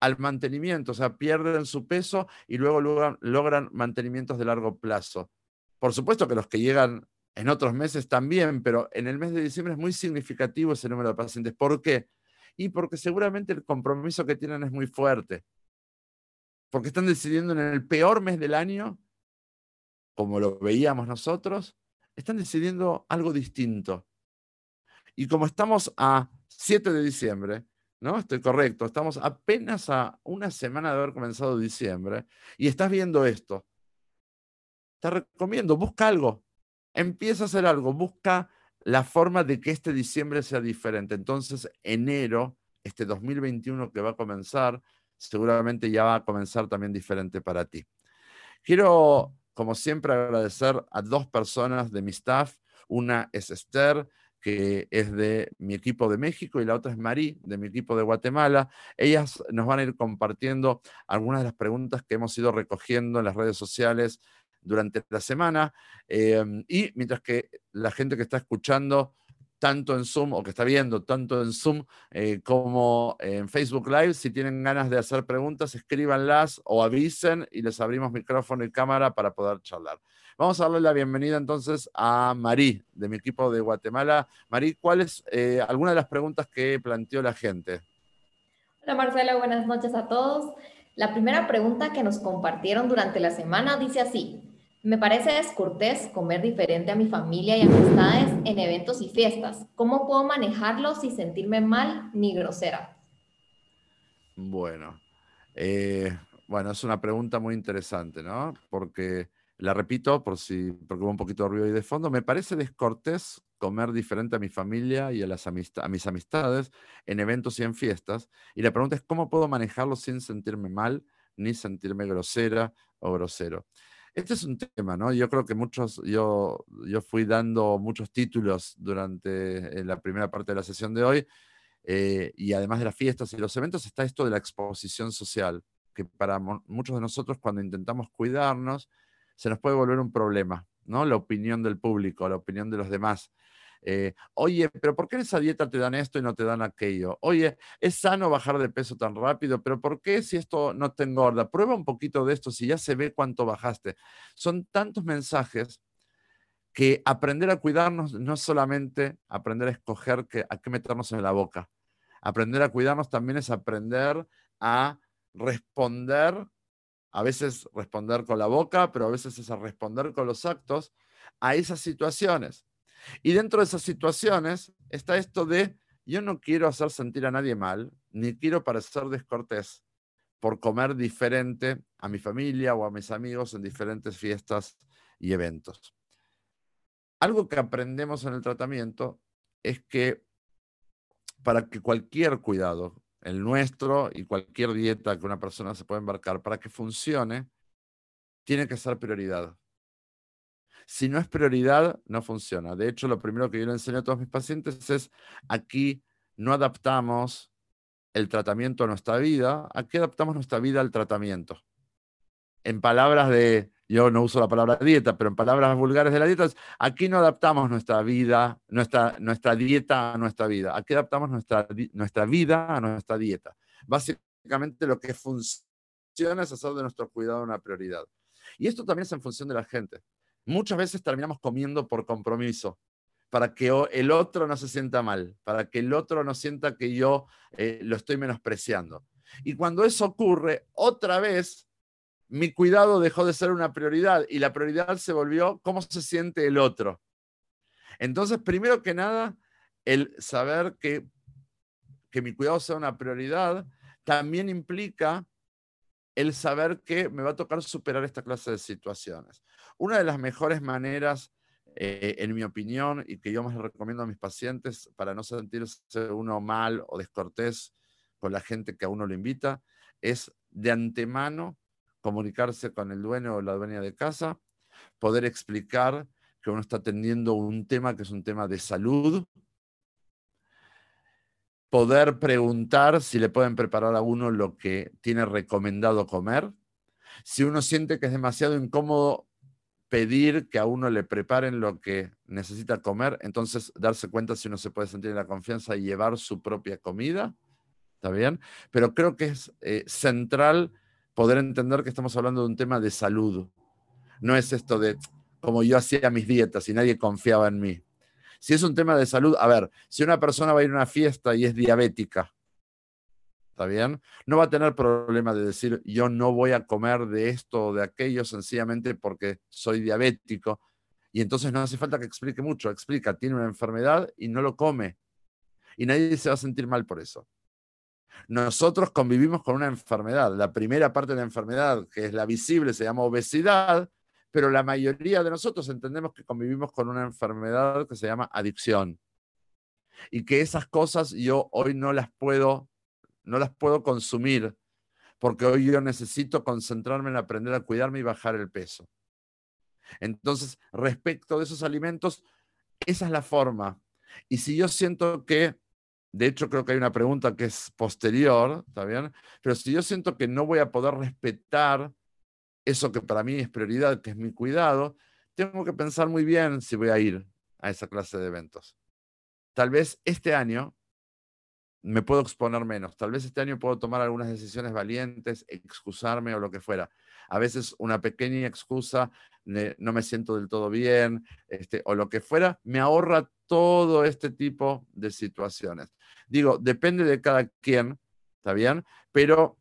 al mantenimiento, o sea, pierden su peso y luego logran, mantenimientos de largo plazo. Por supuesto que los que llegan en otros meses también, pero en el mes de diciembre es muy significativo ese número de pacientes. ¿Por qué? Y porque seguramente el compromiso que tienen es muy fuerte. Porque están decidiendo en el peor mes del año, como lo veíamos nosotros, están decidiendo algo distinto. Y como estamos a 7 de diciembre, ¿no? Estoy correcto, estamos apenas a una semana de haber comenzado diciembre y estás viendo esto. Te recomiendo, busca algo, empieza a hacer algo, busca la forma de que este diciembre sea diferente. Entonces, enero, este 2021 que va a comenzar, seguramente ya va a comenzar también diferente para ti. Quiero, como siempre, agradecer a dos personas de mi staff. Una es Esther, que es de mi equipo de México, y la otra es Marí, de mi equipo de Guatemala. Ellas nos van a ir compartiendo algunas de las preguntas que hemos ido recogiendo en las redes sociales durante la semana. Em, y mientras que la gente que está escuchando tanto en Zoom o que está viendo tanto en Zoom eh, como en Facebook Live, si tienen ganas de hacer preguntas, escríbanlas o avisen y les abrimos micrófono y cámara para poder charlar. Vamos a darle la bienvenida entonces a Marí, de mi equipo de Guatemala. Marí, ¿cuáles eh, algunas de las preguntas que planteó la gente? Hola Marcelo, buenas noches a todos. La primera pregunta que nos compartieron durante la semana dice así, me parece descortés comer diferente a mi familia y amistades en eventos y fiestas. ¿Cómo puedo manejarlo sin sentirme mal ni grosera? Bueno, eh, bueno, es una pregunta muy interesante, ¿no? Porque la repito por si, porque hubo un poquito de ruido ahí de fondo. Me parece descortés comer diferente a mi familia y a, las a mis amistades en eventos y en fiestas. Y la pregunta es, ¿cómo puedo manejarlo sin sentirme mal ni sentirme grosera o grosero? Este es un tema, ¿no? Yo creo que muchos, yo, yo fui dando muchos títulos durante la primera parte de la sesión de hoy, eh, y además de las fiestas y los eventos está esto de la exposición social, que para muchos de nosotros cuando intentamos cuidarnos, se nos puede volver un problema, ¿no? La opinión del público, la opinión de los demás. Eh, oye, pero ¿por qué en esa dieta te dan esto y no te dan aquello? Oye, es sano bajar de peso tan rápido, pero ¿por qué si esto no te engorda? Prueba un poquito de esto si ya se ve cuánto bajaste. Son tantos mensajes que aprender a cuidarnos no es solamente aprender a escoger a qué meternos en la boca. Aprender a cuidarnos también es aprender a responder, a veces responder con la boca, pero a veces es responder con los actos a esas situaciones. Y dentro de esas situaciones está esto de, yo no quiero hacer sentir a nadie mal, ni quiero parecer descortés por comer diferente a mi familia o a mis amigos en diferentes fiestas y eventos. Algo que aprendemos en el tratamiento es que para que cualquier cuidado, el nuestro y cualquier dieta que una persona se pueda embarcar, para que funcione, tiene que ser prioridad. Si no es prioridad, no funciona. De hecho, lo primero que yo le enseño a todos mis pacientes es, aquí no adaptamos el tratamiento a nuestra vida, aquí adaptamos nuestra vida al tratamiento. En palabras de, yo no uso la palabra dieta, pero en palabras vulgares de la dieta, aquí no adaptamos nuestra vida, nuestra, nuestra dieta a nuestra vida, aquí adaptamos nuestra, nuestra vida a nuestra dieta. Básicamente lo que funciona es hacer de nuestro cuidado una prioridad. Y esto también es en función de la gente muchas veces terminamos comiendo por compromiso, para que el otro no se sienta mal, para que el otro no sienta que yo eh, lo estoy menospreciando. Y cuando eso ocurre, otra vez mi cuidado dejó de ser una prioridad y la prioridad se volvió cómo se siente el otro. Entonces, primero que nada, el saber que, que mi cuidado sea una prioridad también implica el saber que me va a tocar superar esta clase de situaciones. Una de las mejores maneras, eh, en mi opinión, y que yo más recomiendo a mis pacientes para no sentirse uno mal o descortés con la gente que a uno lo invita, es de antemano comunicarse con el dueño o la dueña de casa, poder explicar que uno está atendiendo un tema que es un tema de salud, poder preguntar si le pueden preparar a uno lo que tiene recomendado comer. Si uno siente que es demasiado incómodo pedir que a uno le preparen lo que necesita comer, entonces darse cuenta si uno se puede sentir en la confianza y llevar su propia comida. ¿Está bien? Pero creo que es eh, central poder entender que estamos hablando de un tema de salud. No es esto de como yo hacía mis dietas y nadie confiaba en mí. Si es un tema de salud, a ver, si una persona va a ir a una fiesta y es diabética ¿está bien? No va a tener problema de decir yo no voy a comer de esto o de aquello sencillamente porque soy diabético. Y entonces no hace falta que explique mucho, explica, tiene una enfermedad y no lo come. Y nadie se va a sentir mal por eso. Nosotros convivimos con una enfermedad. La primera parte de la enfermedad, que es la visible, se llama obesidad, pero la mayoría de nosotros entendemos que convivimos con una enfermedad que se llama adicción. Y que esas cosas yo hoy no las puedo no las puedo consumir porque hoy yo necesito concentrarme en aprender a cuidarme y bajar el peso. Entonces, respecto de esos alimentos, esa es la forma. Y si yo siento que, de hecho creo que hay una pregunta que es posterior, ¿está bien? Pero si yo siento que no voy a poder respetar eso que para mí es prioridad, que es mi cuidado, tengo que pensar muy bien si voy a ir a esa clase de eventos. Tal vez este año me puedo exponer menos. Tal vez este año puedo tomar algunas decisiones valientes, excusarme o lo que fuera. A veces una pequeña excusa, no me siento del todo bien, este, o lo que fuera, me ahorra todo este tipo de situaciones. Digo, depende de cada quien, ¿está bien? Pero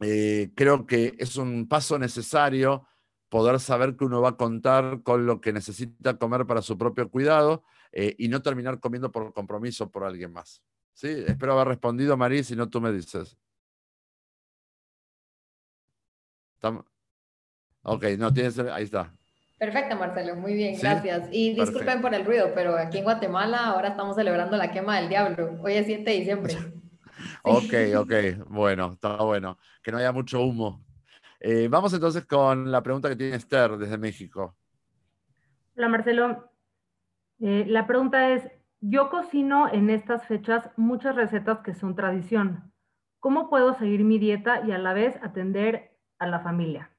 eh, creo que es un paso necesario poder saber que uno va a contar con lo que necesita comer para su propio cuidado eh, y no terminar comiendo por compromiso por alguien más. Sí, espero haber respondido, Marí, si no tú me dices. Ok, no tienes. Ahí está. Perfecto, Marcelo, muy bien, gracias. Y disculpen por el ruido, pero aquí en Guatemala ahora estamos celebrando la quema del diablo. Hoy es 7 de diciembre. ok, ok, bueno, está bueno. Que no haya mucho humo. Eh, vamos entonces con la pregunta que tiene Esther desde México. Hola, Marcelo. Eh, la pregunta es, yo cocino en estas fechas muchas recetas que son tradición. ¿Cómo puedo seguir mi dieta y a la vez atender a la familia?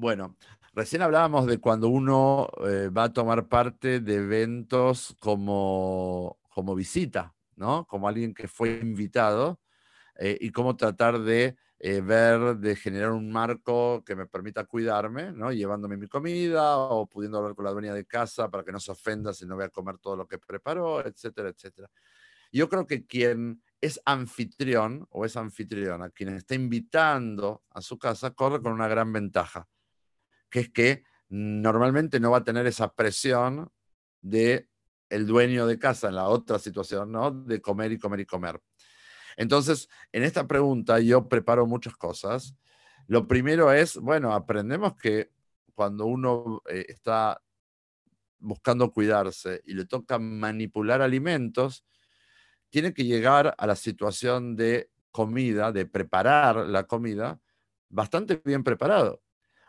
Bueno, recién hablábamos de cuando uno eh, va a tomar parte de eventos como, como visita, ¿no? Como alguien que fue invitado eh, y cómo tratar de eh, ver de generar un marco que me permita cuidarme, ¿no? llevándome mi comida o pudiendo hablar con la dueña de casa para que no se ofenda si no voy a comer todo lo que preparó, etcétera, etcétera. Yo creo que quien es anfitrión o es anfitriona, quien está invitando a su casa, corre con una gran ventaja, que es que normalmente no va a tener esa presión de el dueño de casa en la otra situación, ¿no? De comer y comer y comer. Entonces, en esta pregunta yo preparo muchas cosas. Lo primero es, bueno, aprendemos que cuando uno eh, está buscando cuidarse y le toca manipular alimentos, tiene que llegar a la situación de comida, de preparar la comida, bastante bien preparado.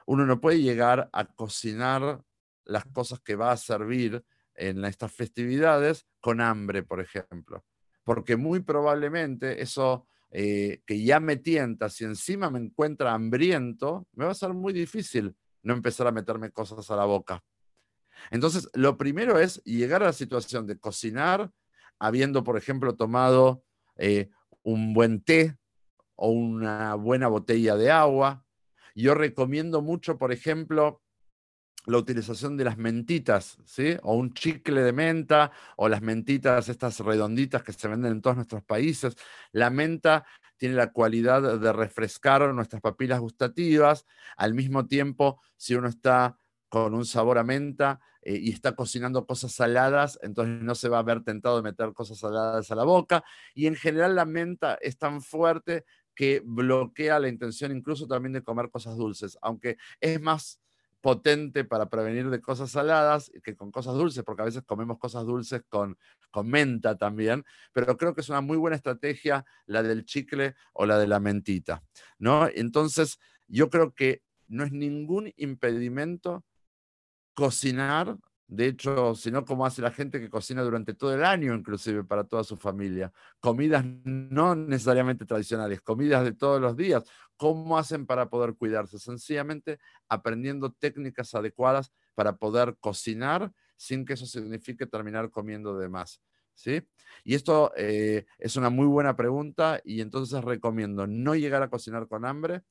Uno no puede llegar a cocinar las cosas que va a servir en estas festividades con hambre, por ejemplo porque muy probablemente eso eh, que ya me tienta, si encima me encuentra hambriento, me va a ser muy difícil no empezar a meterme cosas a la boca. Entonces, lo primero es llegar a la situación de cocinar habiendo, por ejemplo, tomado eh, un buen té o una buena botella de agua. Yo recomiendo mucho, por ejemplo, la utilización de las mentitas, ¿sí? O un chicle de menta, o las mentitas, estas redonditas que se venden en todos nuestros países. La menta tiene la cualidad de refrescar nuestras papilas gustativas. Al mismo tiempo, si uno está con un sabor a menta eh, y está cocinando cosas saladas, entonces no se va a ver tentado de meter cosas saladas a la boca. Y en general la menta es tan fuerte que bloquea la intención incluso también de comer cosas dulces, aunque es más potente para prevenir de cosas saladas que con cosas dulces, porque a veces comemos cosas dulces con, menta también, pero creo que es una muy buena estrategia la del chicle o la de la mentita, ¿no? Entonces, yo creo que no es ningún impedimento cocinar de hecho, sino como hace la gente que cocina durante todo el año, inclusive para toda su familia. Comidas no necesariamente tradicionales, comidas de todos los días. ¿Cómo hacen para poder cuidarse? Sencillamente aprendiendo técnicas adecuadas para poder cocinar sin que eso signifique terminar comiendo de más. ¿Sí? Y esto eh, es una muy buena pregunta y entonces recomiendo no llegar a cocinar con hambre,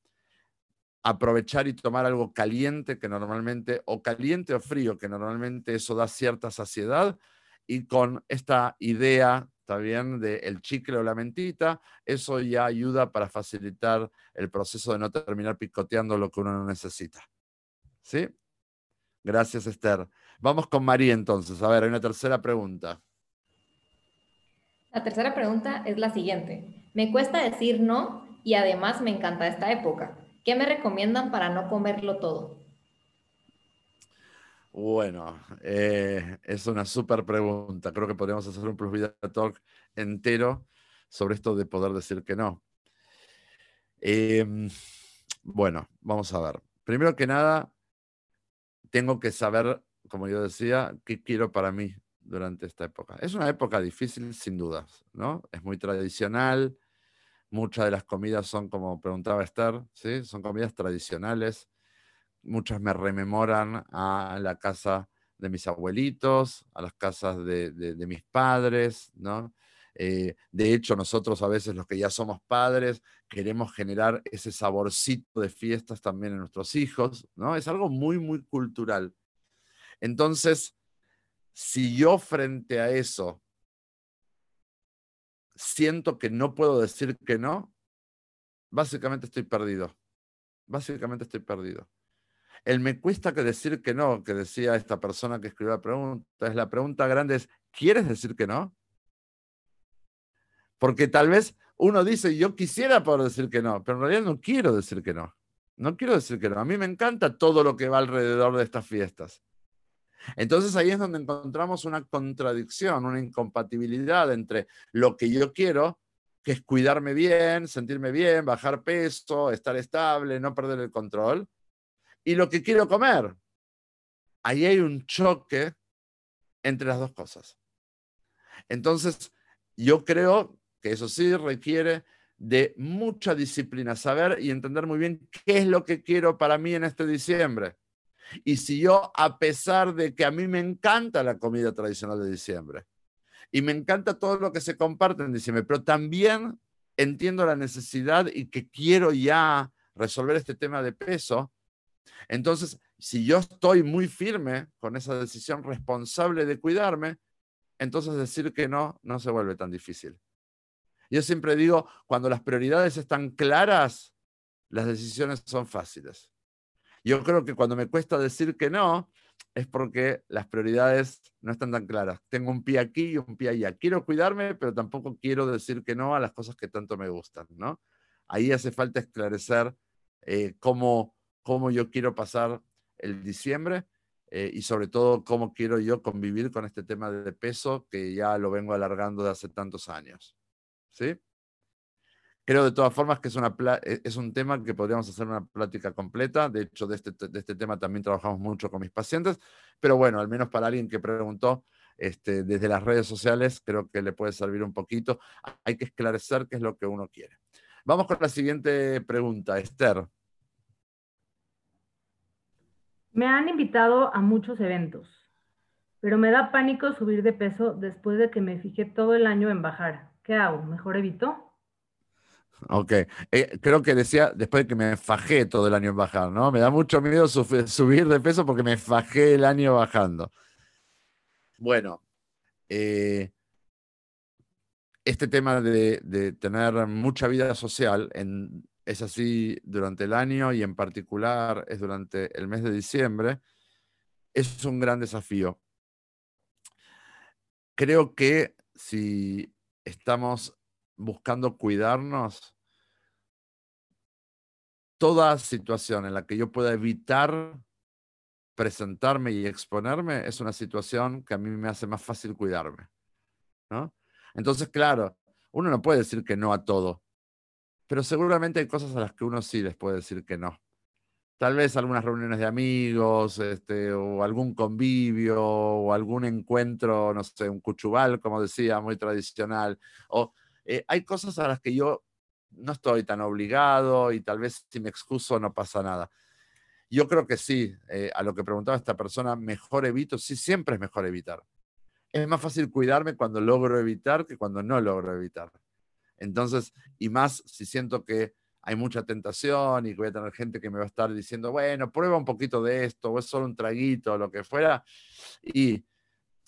aprovechar y tomar algo caliente que normalmente, o caliente o frío, que normalmente eso da cierta saciedad, y con esta idea ¿está bien? De chicle o la mentita, eso ya ayuda para facilitar el proceso de no terminar picoteando lo que uno no necesita. ¿Sí? Gracias, Esther. Vamos con María entonces. A ver, hay una tercera pregunta. La tercera pregunta es la siguiente. Me cuesta decir no y además me encanta esta época. ¿Qué me recomiendan para no comerlo todo? Bueno, eh, es una súper pregunta. Creo que podríamos hacer un Plus Vida Talk entero sobre esto de poder decir que no. Em, bueno, vamos a ver. Primero que nada, tengo que saber, como yo decía, qué quiero para mí durante esta época. Es una época difícil, sin dudas, ¿no? Es muy tradicional. Muchas de las comidas son, como preguntaba Esther, ¿sí? Son comidas tradicionales muchas me rememoran a la casa de mis abuelitos, a las casas de, mis padres, ¿no? Eh, de hecho, nosotros a veces los que ya somos padres queremos generar ese saborcito de fiestas también en nuestros hijos, ¿no? Es algo muy, muy cultural. Entonces, si yo frente a eso siento que no puedo decir que no, básicamente estoy perdido. Básicamente estoy perdido. El me cuesta que decir que no, que decía esta persona que escribió la pregunta, es la pregunta grande es, ¿quieres decir que no? Porque tal vez uno dice, yo quisiera poder decir que no, pero en realidad no quiero decir que no. No quiero decir que no. A mí me encanta todo lo que va alrededor de estas fiestas. Entonces ahí es donde encontramos una contradicción, una incompatibilidad entre lo que yo quiero, que es cuidarme bien, sentirme bien, bajar peso, estar estable, no perder el control, y lo que quiero comer. Ahí hay un choque entre las dos cosas. Entonces, yo creo que eso sí requiere de mucha disciplina, saber y entender muy bien qué es lo que quiero para mí en este diciembre. Y si yo, a pesar de que a mí me encanta la comida tradicional de diciembre, y me encanta todo lo que se comparte en diciembre, pero también entiendo la necesidad y que quiero ya resolver este tema de peso, entonces, si yo estoy muy firme con esa decisión responsable de cuidarme, entonces decir que no no se vuelve tan difícil. Yo siempre digo, cuando las prioridades están claras, las decisiones son fáciles. Yo creo que cuando me cuesta decir que no, es porque las prioridades no están tan claras. Tengo un pie aquí y un pie allá. Quiero cuidarme, pero tampoco quiero decir que no a las cosas que tanto me gustan, ¿no? Ahí hace falta esclarecer eh, cómo, cómo yo quiero pasar el diciembre eh, y sobre todo cómo quiero yo convivir con este tema de peso que ya lo vengo alargando de hace tantos años. ¿Sí? Creo de todas formas que e, es un tema que podríamos hacer una plática completa. De hecho, de este, de este tema también trabajamos mucho con mis pacientes. Pero bueno, al menos para alguien que preguntó este, desde las redes sociales, creo que le puede servir un poquito. Hay que esclarecer qué es lo que uno quiere. Vamos con la siguiente pregunta, Esther. Me han invitado a muchos eventos, pero me da pánico subir de peso después de que me fijé todo el año en bajar. ¿Qué hago? ¿Mejor evito? Ok, eh, creo que decía después de que me fajé todo el año en bajar, ¿no? Me da mucho miedo subir de peso porque me fajé el año bajando. Bueno, eh, este tema de, tener mucha vida social es así durante el año y en particular es durante el mes de diciembre, es un gran desafío. Creo que si estamos buscando cuidarnos, toda situación en la que yo pueda evitar presentarme y exponerme es una situación que a mí me hace más fácil cuidarme. Entonces, claro, uno no puede decir que no a todo, pero seguramente hay cosas a las que uno sí les puede decir que no. Tal vez algunas reuniones de amigos, este, o algún convivio, o algún encuentro, no sé, un cuchubal, como decía, muy tradicional. O eh, hay cosas a las que yo no estoy tan obligado y tal vez si me excuso no pasa nada. Yo creo que sí, eh, a lo que preguntaba esta persona, mejor evito, sí, siempre es mejor evitar. Es más fácil cuidarme cuando logro evitar que cuando no logro evitar. Entonces, y más si siento que hay mucha tentación y que voy a tener gente que me va a estar diciendo, bueno, prueba un poquito de esto, o es solo un traguito, o lo que fuera. Y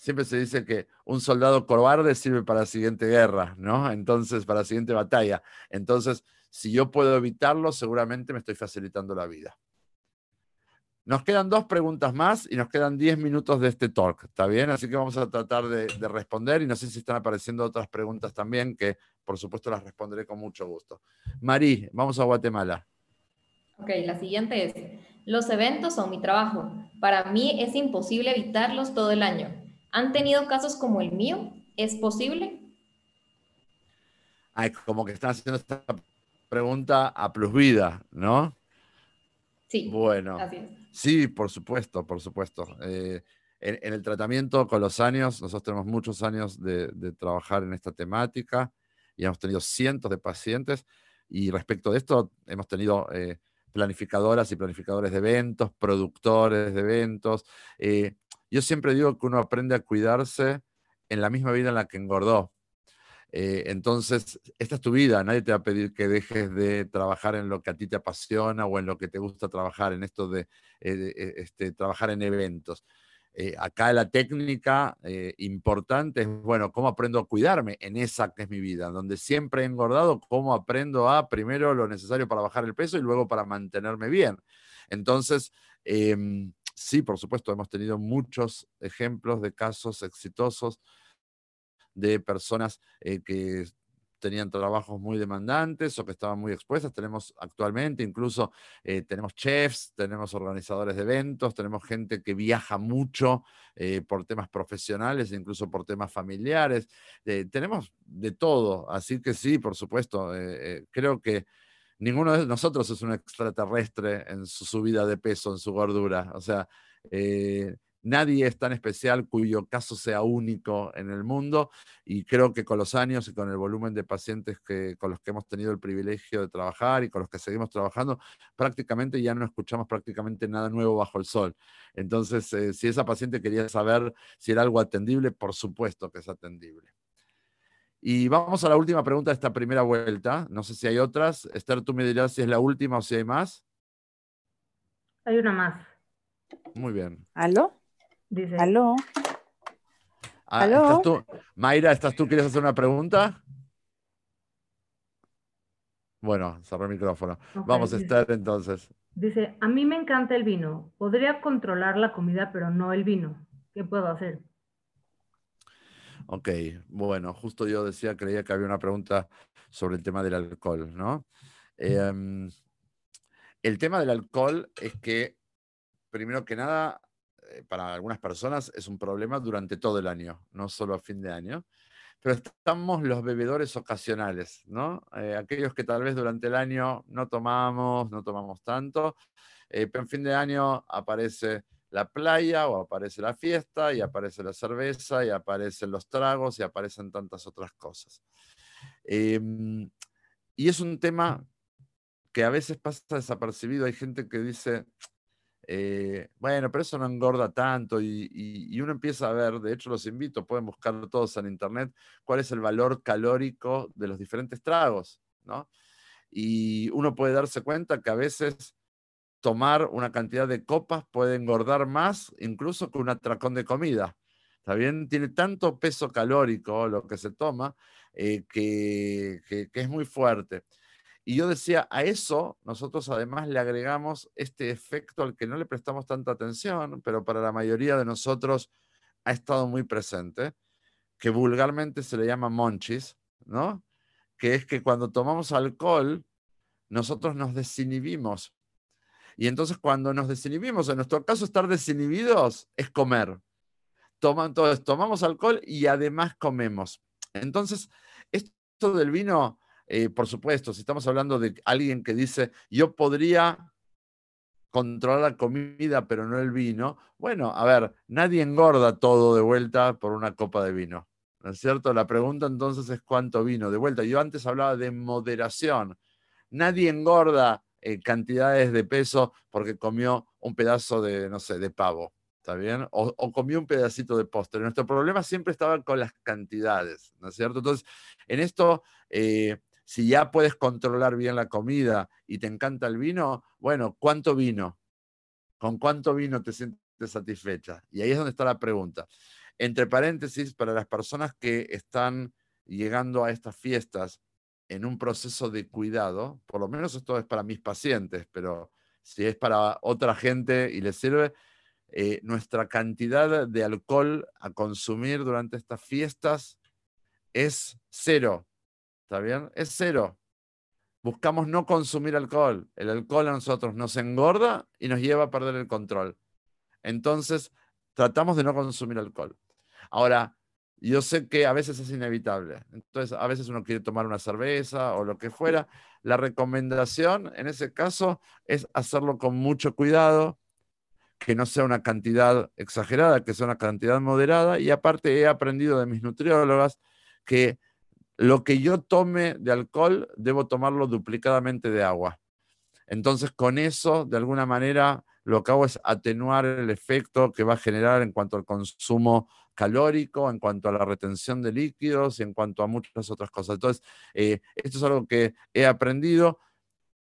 siempre se dice que un soldado cobarde sirve para la siguiente guerra, ¿no? Entonces, para la siguiente batalla. Entonces, si yo puedo evitarlo, seguramente me estoy facilitando la vida. Nos quedan dos preguntas más y nos quedan 10 minutos de este talk, ¿está bien? Así que vamos a tratar de, de, responder y no sé si están apareciendo otras preguntas también que por supuesto las responderé con mucho gusto. Marí, vamos a Guatemala. Ok, la siguiente es, los eventos son mi trabajo. Para mí es imposible evitarlos todo el año. ¿Han tenido casos como el mío? ¿Es posible? Ay, como que están haciendo esta pregunta a plus vida, ¿no? Sí. Bueno. Así es. Sí, por supuesto, por supuesto. Eh, en, en, el tratamiento con los años, nosotros tenemos muchos años de, de, trabajar en esta temática y hemos tenido cientos de pacientes y respecto de esto hemos tenido eh, planificadoras y planificadores de eventos, productores de eventos. Eh, yo siempre digo que uno aprende a cuidarse en la misma vida en la que engordó. Eh, entonces, esta es tu vida, nadie te va a pedir que dejes de trabajar en lo que a ti te apasiona o en lo que te gusta trabajar, en esto de, eh, de este, trabajar en eventos. Eh, acá la técnica eh, importante es, bueno, ¿cómo aprendo a cuidarme en esa que es mi vida? Donde siempre he engordado, ¿cómo aprendo a primero lo necesario para bajar el peso y luego para mantenerme bien? Entonces, eh, sí, por supuesto, hemos tenido muchos ejemplos de casos exitosos de personas eh, que tenían trabajos muy demandantes o que estaban muy expuestas. Tenemos actualmente, incluso eh, tenemos chefs, tenemos organizadores de eventos, tenemos gente que viaja mucho eh, por temas profesionales, incluso por temas familiares. Tenemos de todo, así que sí, por supuesto, creo que ninguno de nosotros es un extraterrestre en su subida de peso, en su gordura. O sea, Nadie es tan especial cuyo caso sea único en el mundo y creo que con los años y con el volumen de pacientes que, con los que hemos tenido el privilegio de trabajar y con los que seguimos trabajando, prácticamente ya no escuchamos prácticamente nada nuevo bajo el sol. Entonces, eh, si esa paciente quería saber si era algo atendible, por supuesto que es atendible. Y vamos a la última pregunta de esta primera vuelta. No sé si hay otras. Esther, tú me dirás si es la última o si hay más. Hay una más. Muy bien. ¿Aló? Dice, ¿Aló? Ah, ¿Aló? ¿estás tú? Mayra, ¿estás tú? ¿Quieres hacer una pregunta? Bueno, cerró el micrófono. Vamos, dice- Esther, entonces. dice, a mí me encanta el vino. Podría controlar la comida, pero no el vino. ¿Qué puedo hacer? Ok, bueno, justo yo decía, creía que había una pregunta sobre el tema del alcohol, ¿no? Em, el tema del alcohol es que, primero que nada, eh, para algunas personas es un problema durante todo el año, no solo a fin de año. Pero estamos los bebedores ocasionales, ¿no? Eh, aquellos que tal vez durante el año no tomamos, no tomamos tanto, eh, pero en fin de año aparece la playa o aparece la fiesta y aparece la cerveza y aparecen los tragos y aparecen tantas otras cosas. Em, y es un tema que a veces pasa desapercibido. Hay gente que dice, eh, bueno, pero eso no engorda tanto y, uno empieza a ver, de hecho los invito, pueden buscar todos en internet cuál es el valor calórico de los diferentes tragos, ¿no? Y uno puede darse cuenta que a veces tomar una cantidad de copas puede engordar más incluso que un atracón de comida. ¿Está bien? Tiene tanto peso calórico lo que se toma eh, que es muy fuerte. Y yo decía, a eso nosotros además le agregamos este efecto al que no le prestamos tanta atención, pero para la mayoría de nosotros ha estado muy presente, que vulgarmente se le llama monchis, ¿no? Que es que cuando tomamos alcohol, nosotros nos desinhibimos. Y entonces cuando nos desinhibimos, en nuestro caso estar desinhibidos es comer. Toma- entonces tomamos alcohol y además comemos. Entonces, esto del vino, eh, por supuesto, si estamos hablando de alguien que dice, yo podría controlar la comida, pero no el vino, bueno, a ver, nadie engorda todo de vuelta por una copa de vino. ¿No es cierto? La pregunta entonces es cuánto vino de vuelta. Yo antes hablaba de moderación. Nadie engorda eh, cantidades de peso porque comió un pedazo de, no sé, de pavo. ¿Está bien? O, comió un pedacito de postre. Nuestro problema siempre estaba con las cantidades, ¿no es cierto? Entonces, en esto, eh, si ya puedes controlar bien la comida y te encanta el vino, bueno, ¿cuánto vino? ¿Con cuánto vino te sientes satisfecha? Y ahí es donde está la pregunta. Entre paréntesis, para las personas que están llegando a estas fiestas en un proceso de cuidado, por lo menos esto es para mis pacientes, pero si es para otra gente y les sirve, eh, nuestra cantidad de alcohol a consumir durante estas fiestas es cero. ¿Está bien? Es cero. Buscamos no consumir alcohol. El alcohol a nosotros nos engorda y nos lleva a perder el control. Entonces, tratamos de no consumir alcohol. Ahora, yo sé que a veces es inevitable. Entonces, a veces uno quiere tomar una cerveza o lo que fuera. La recomendación en ese caso es hacerlo con mucho cuidado, que no sea una cantidad exagerada, que sea una cantidad moderada. Y aparte he aprendido de mis nutriólogas que lo que yo tome de alcohol debo tomarlo duplicadamente de agua. Entonces, con eso, de alguna manera, lo que hago es atenuar el efecto que va a generar en cuanto al consumo calórico, en cuanto a la retención de líquidos y en cuanto a muchas otras cosas. Entonces, eh, esto es algo que he aprendido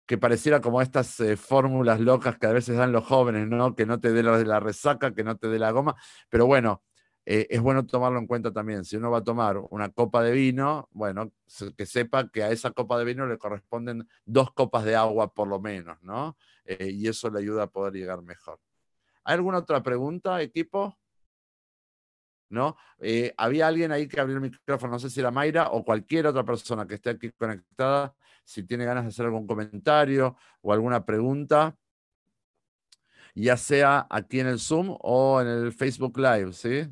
que pareciera como estas eh, fórmulas locas que a veces dan los jóvenes, ¿no? Que no te dé la, la resaca, que no te dé la goma, pero bueno, eh, es bueno tomarlo en cuenta también. Si uno va a tomar una copa de vino, bueno, que sepa que a esa copa de vino le corresponden dos copas de agua por lo menos, ¿no? Y eso le ayuda a poder llegar mejor. ¿Hay alguna otra pregunta, equipo? ¿No? Eh, había alguien ahí que abrió el micrófono, no sé si era Mayra o cualquier otra persona que esté aquí conectada, si tiene ganas de hacer algún comentario o alguna pregunta, ya sea aquí en el Zoom o en el Facebook Live, ¿sí?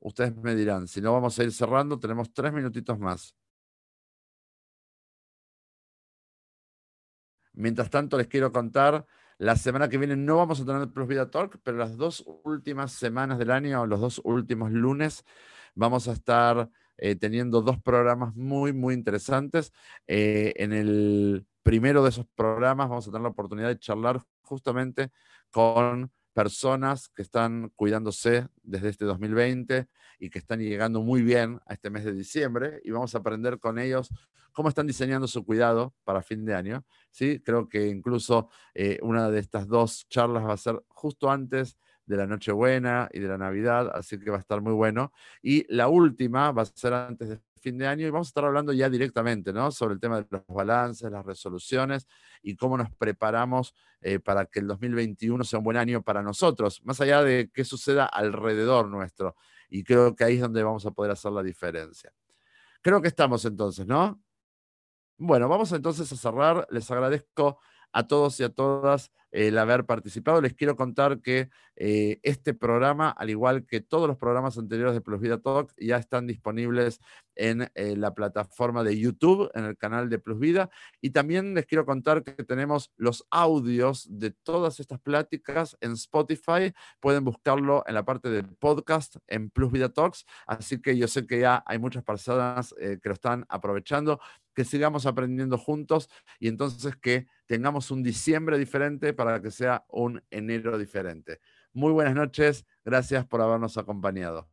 Ustedes me dirán, si no vamos a ir cerrando, tenemos tres minutitos más. Mientras tanto, les quiero contar, la semana que viene no vamos a tener Plus Vida Talk, pero las dos últimas semanas del año, los dos últimos lunes, vamos a estar eh, teniendo dos programas muy, muy interesantes. Eh, en el primero de esos programas vamos a tener la oportunidad de charlar justamente con personas que están cuidándose desde este 2020 y que están llegando muy bien a este mes de diciembre y vamos a aprender con ellos cómo están diseñando su cuidado para fin de año. ¿sí? Creo que incluso eh, una de estas dos charlas va a ser justo antes de la Nochebuena y de la Navidad, así que va a estar muy bueno. Y la última va a ser antes de fin de año y vamos a estar hablando ya directamente ¿no? sobre el tema de los balances, las resoluciones y cómo nos preparamos eh, para que el 2021 sea un buen año para nosotros, más allá de qué suceda alrededor nuestro. Y creo que ahí es donde vamos a poder hacer la diferencia. Creo que estamos entonces, ¿no? Bueno, vamos entonces a cerrar. Les agradezco a todos y a todas el haber participado. Les quiero contar que eh, este programa, al igual que todos los programas anteriores de Plus Vida Talk, ya están disponibles en eh, la plataforma de YouTube, en el canal de Plus Vida. Y también les quiero contar que tenemos los audios de todas estas pláticas en Spotify. Pueden buscarlo en la parte del podcast en Plus Vida Talks. Así que yo sé que ya hay muchas personas eh, que lo están aprovechando que sigamos aprendiendo juntos y entonces que tengamos un diciembre diferente para que sea un enero diferente. Muy buenas noches, gracias por habernos acompañado.